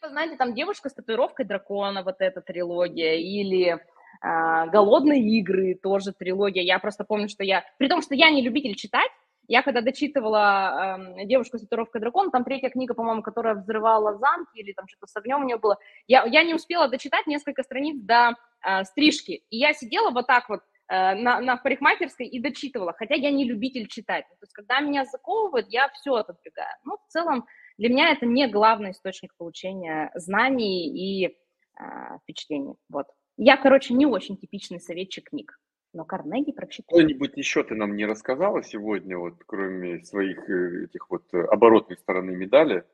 [SPEAKER 4] типа, знаете, там девушка с татуировкой дракона, вот эта трилогия, или э, голодные игры, тоже трилогия. Я просто помню, что я, при том, что я не любитель читать, я когда дочитывала э, «Девушку с татуировкой дракона», там третья книга, по-моему, которая взрывала замки или там что-то с огнем у нее было, я, я не успела дочитать несколько страниц до э, стрижки. И я сидела вот так вот э, на, на парикмахерской и дочитывала, хотя я не любитель читать. То есть, когда меня заковывают, я все отодвигаю. Ну, в целом, для меня это не главный источник получения знаний и э, впечатлений. Вот. Я, короче, не очень типичный советчик книг, но Карнеги прочитал.
[SPEAKER 2] Что-нибудь еще ты нам не рассказала сегодня, вот кроме своих э, этих вот э, оборотной стороны медали?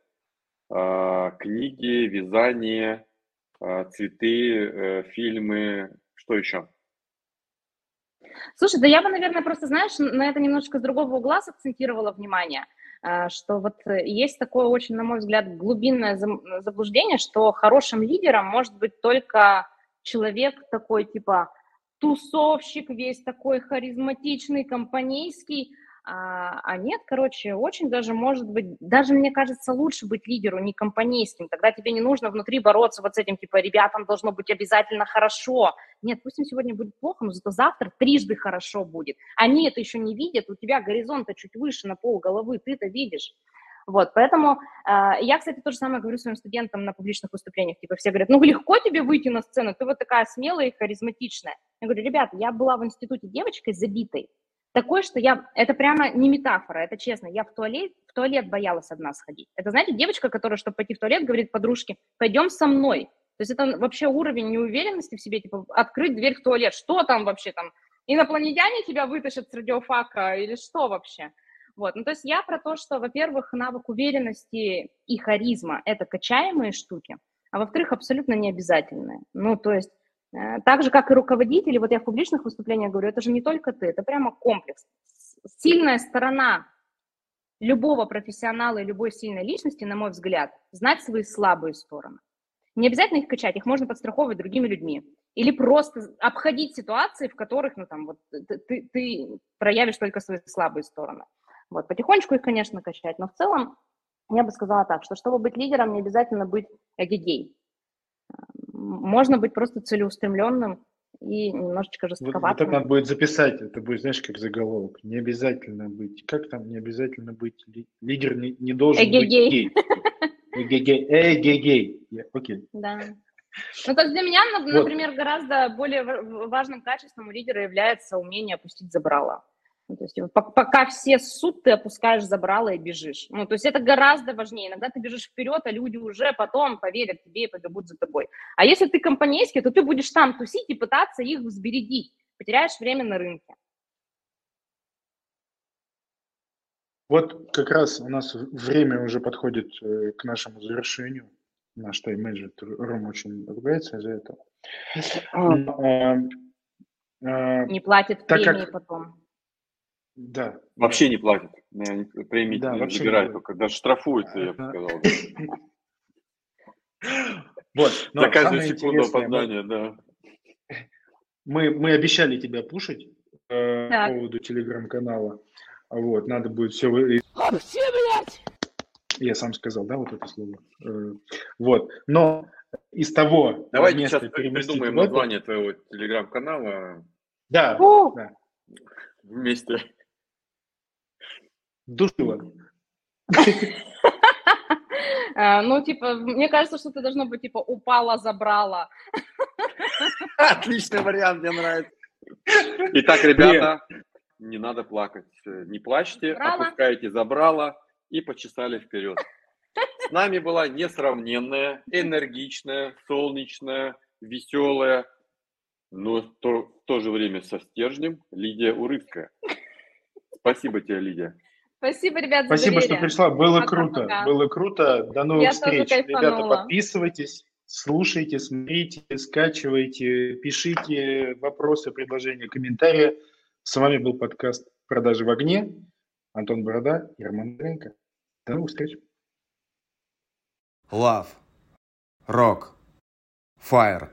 [SPEAKER 2] А, книги, вязание, а, цветы, э, фильмы, что еще?
[SPEAKER 4] Слушай, да я бы, наверное, просто, знаешь, на это немножко с другого угла сакцентировала внимание. А, что вот э, есть такое очень, на мой взгляд, глубинное заблуждение, что хорошим лидером может быть только человек такой, типа, тусовщик, весь такой харизматичный, компанейский, А, а нет, короче, очень даже может быть, даже мне кажется, лучше быть лидеру не компанейским. Тогда тебе не нужно внутри бороться вот с этим, типа, ребятам должно быть обязательно хорошо. Нет, пусть им сегодня будет плохо, но зато завтра трижды хорошо будет. Они это еще не видят, у тебя горизонт чуть выше на пол головы, ты это видишь. Вот, поэтому э, я, кстати, то же самое говорю своим студентам на публичных выступлениях. Типа все говорят, ну легко тебе выйти на сцену, ты вот такая смелая и харизматичная. Я говорю, ребята, я была в институте девочкой забитой, такой, что я, это прямо не метафора, это честно, я в туалет, в туалет боялась одна сходить. Это, знаете, девочка, которая, чтобы пойти в туалет, говорит подружке, пойдем со мной. То есть это вообще уровень неуверенности в себе, типа, открыть дверь в туалет, что там вообще там, инопланетяне тебя вытащат с радиофака или что вообще? Вот, ну то есть я про то, что, во-первых, навык уверенности и харизма – это качаемые штуки, а во-вторых, абсолютно не обязательные. Ну, то есть так же, как и руководители, вот я в публичных выступлениях говорю, это же не только ты, это прямо комплекс. Сильная сторона любого профессионала и любой сильной личности, на мой взгляд, знать свои слабые стороны. Не обязательно их качать, их можно подстраховывать другими людьми. Или просто обходить ситуации, в которых ну, там, вот, ты, ты, ты проявишь только свои слабые стороны. Вот, потихонечку их, конечно, качать, но в целом я бы сказала так, что чтобы быть лидером, не обязательно быть эгегей можно быть просто целеустремленным и немножечко жестковатым. Вот, вот
[SPEAKER 3] это надо будет записать, это будет, знаешь, как заголовок. Не обязательно быть, как там, не обязательно быть, лидер не, не должен Эгегей. быть гей. Эгегей. Окей.
[SPEAKER 4] Да. Ну, то есть для меня, например, вот. гораздо более важным качеством у лидера является умение опустить забрало. Ну, то есть пока все суд, ты опускаешь забрало и бежишь. Ну, то есть это гораздо важнее. Иногда ты бежишь вперед, а люди уже потом поверят тебе и побегут за тобой. А если ты компанейский, то ты будешь там тусить и пытаться их взбередить. Потеряешь время на рынке.
[SPEAKER 3] Вот как раз у нас время уже подходит э, к нашему завершению. Наш тайм-менеджер Ром очень ругается за это.
[SPEAKER 4] А, а, Не платит премии потом.
[SPEAKER 3] Да.
[SPEAKER 2] Вообще не платят. Премии да, не забирают, только даже штрафуются, я бы сказал.
[SPEAKER 3] Вот,
[SPEAKER 2] За каждую секунду опоздания, да.
[SPEAKER 3] Мы, мы обещали тебя пушить э, по поводу телеграм-канала. Вот, надо будет все... Все, блядь! Я сам сказал, да, вот это слово. Э, вот, но из того...
[SPEAKER 2] Давайте сейчас придумаем название твоего телеграм-канала.
[SPEAKER 3] Да, да.
[SPEAKER 2] Вместе.
[SPEAKER 3] Душила.
[SPEAKER 4] Э, ну, типа, мне кажется, что это должно быть, типа, упала, забрала.
[SPEAKER 2] Отличный вариант, мне нравится. Итак, ребята, не надо плакать. Не плачьте, опускайте забрала и почесали вперед. С нами была несравненная, энергичная, солнечная, веселая, но в то, в то же время со стержнем Лидия Урыцкая. Спасибо тебе, Лидия.
[SPEAKER 4] Спасибо, ребят,
[SPEAKER 3] за Спасибо, что пришла. Было пока, круто. Пока. Было круто. До новых Я встреч. Ребята, подписывайтесь, слушайте, смотрите, скачивайте, пишите вопросы, предложения, комментарии. С вами был подкаст «Продажи в огне». Антон Борода и Роман Дренко. До новых встреч.
[SPEAKER 1] Love. Rock. Fire.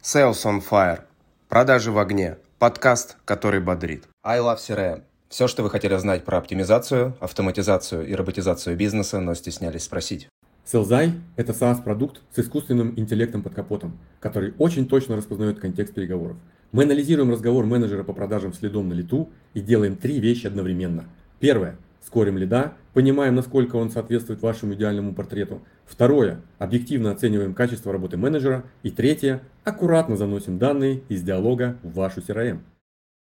[SPEAKER 1] Sales on Fire. Продажи в огне. Подкаст, который бодрит. I love CRM. Все, что вы хотели знать про оптимизацию, автоматизацию и роботизацию бизнеса, но стеснялись спросить.
[SPEAKER 5] Селзай – это SaaS-продукт с искусственным интеллектом под капотом, который очень точно распознает контекст переговоров. Мы анализируем разговор менеджера по продажам следом на лету и делаем три вещи одновременно. Первое – скорим лида, понимаем, насколько он соответствует вашему идеальному портрету. Второе – объективно оцениваем качество работы менеджера. И третье – аккуратно заносим данные из диалога в вашу CRM.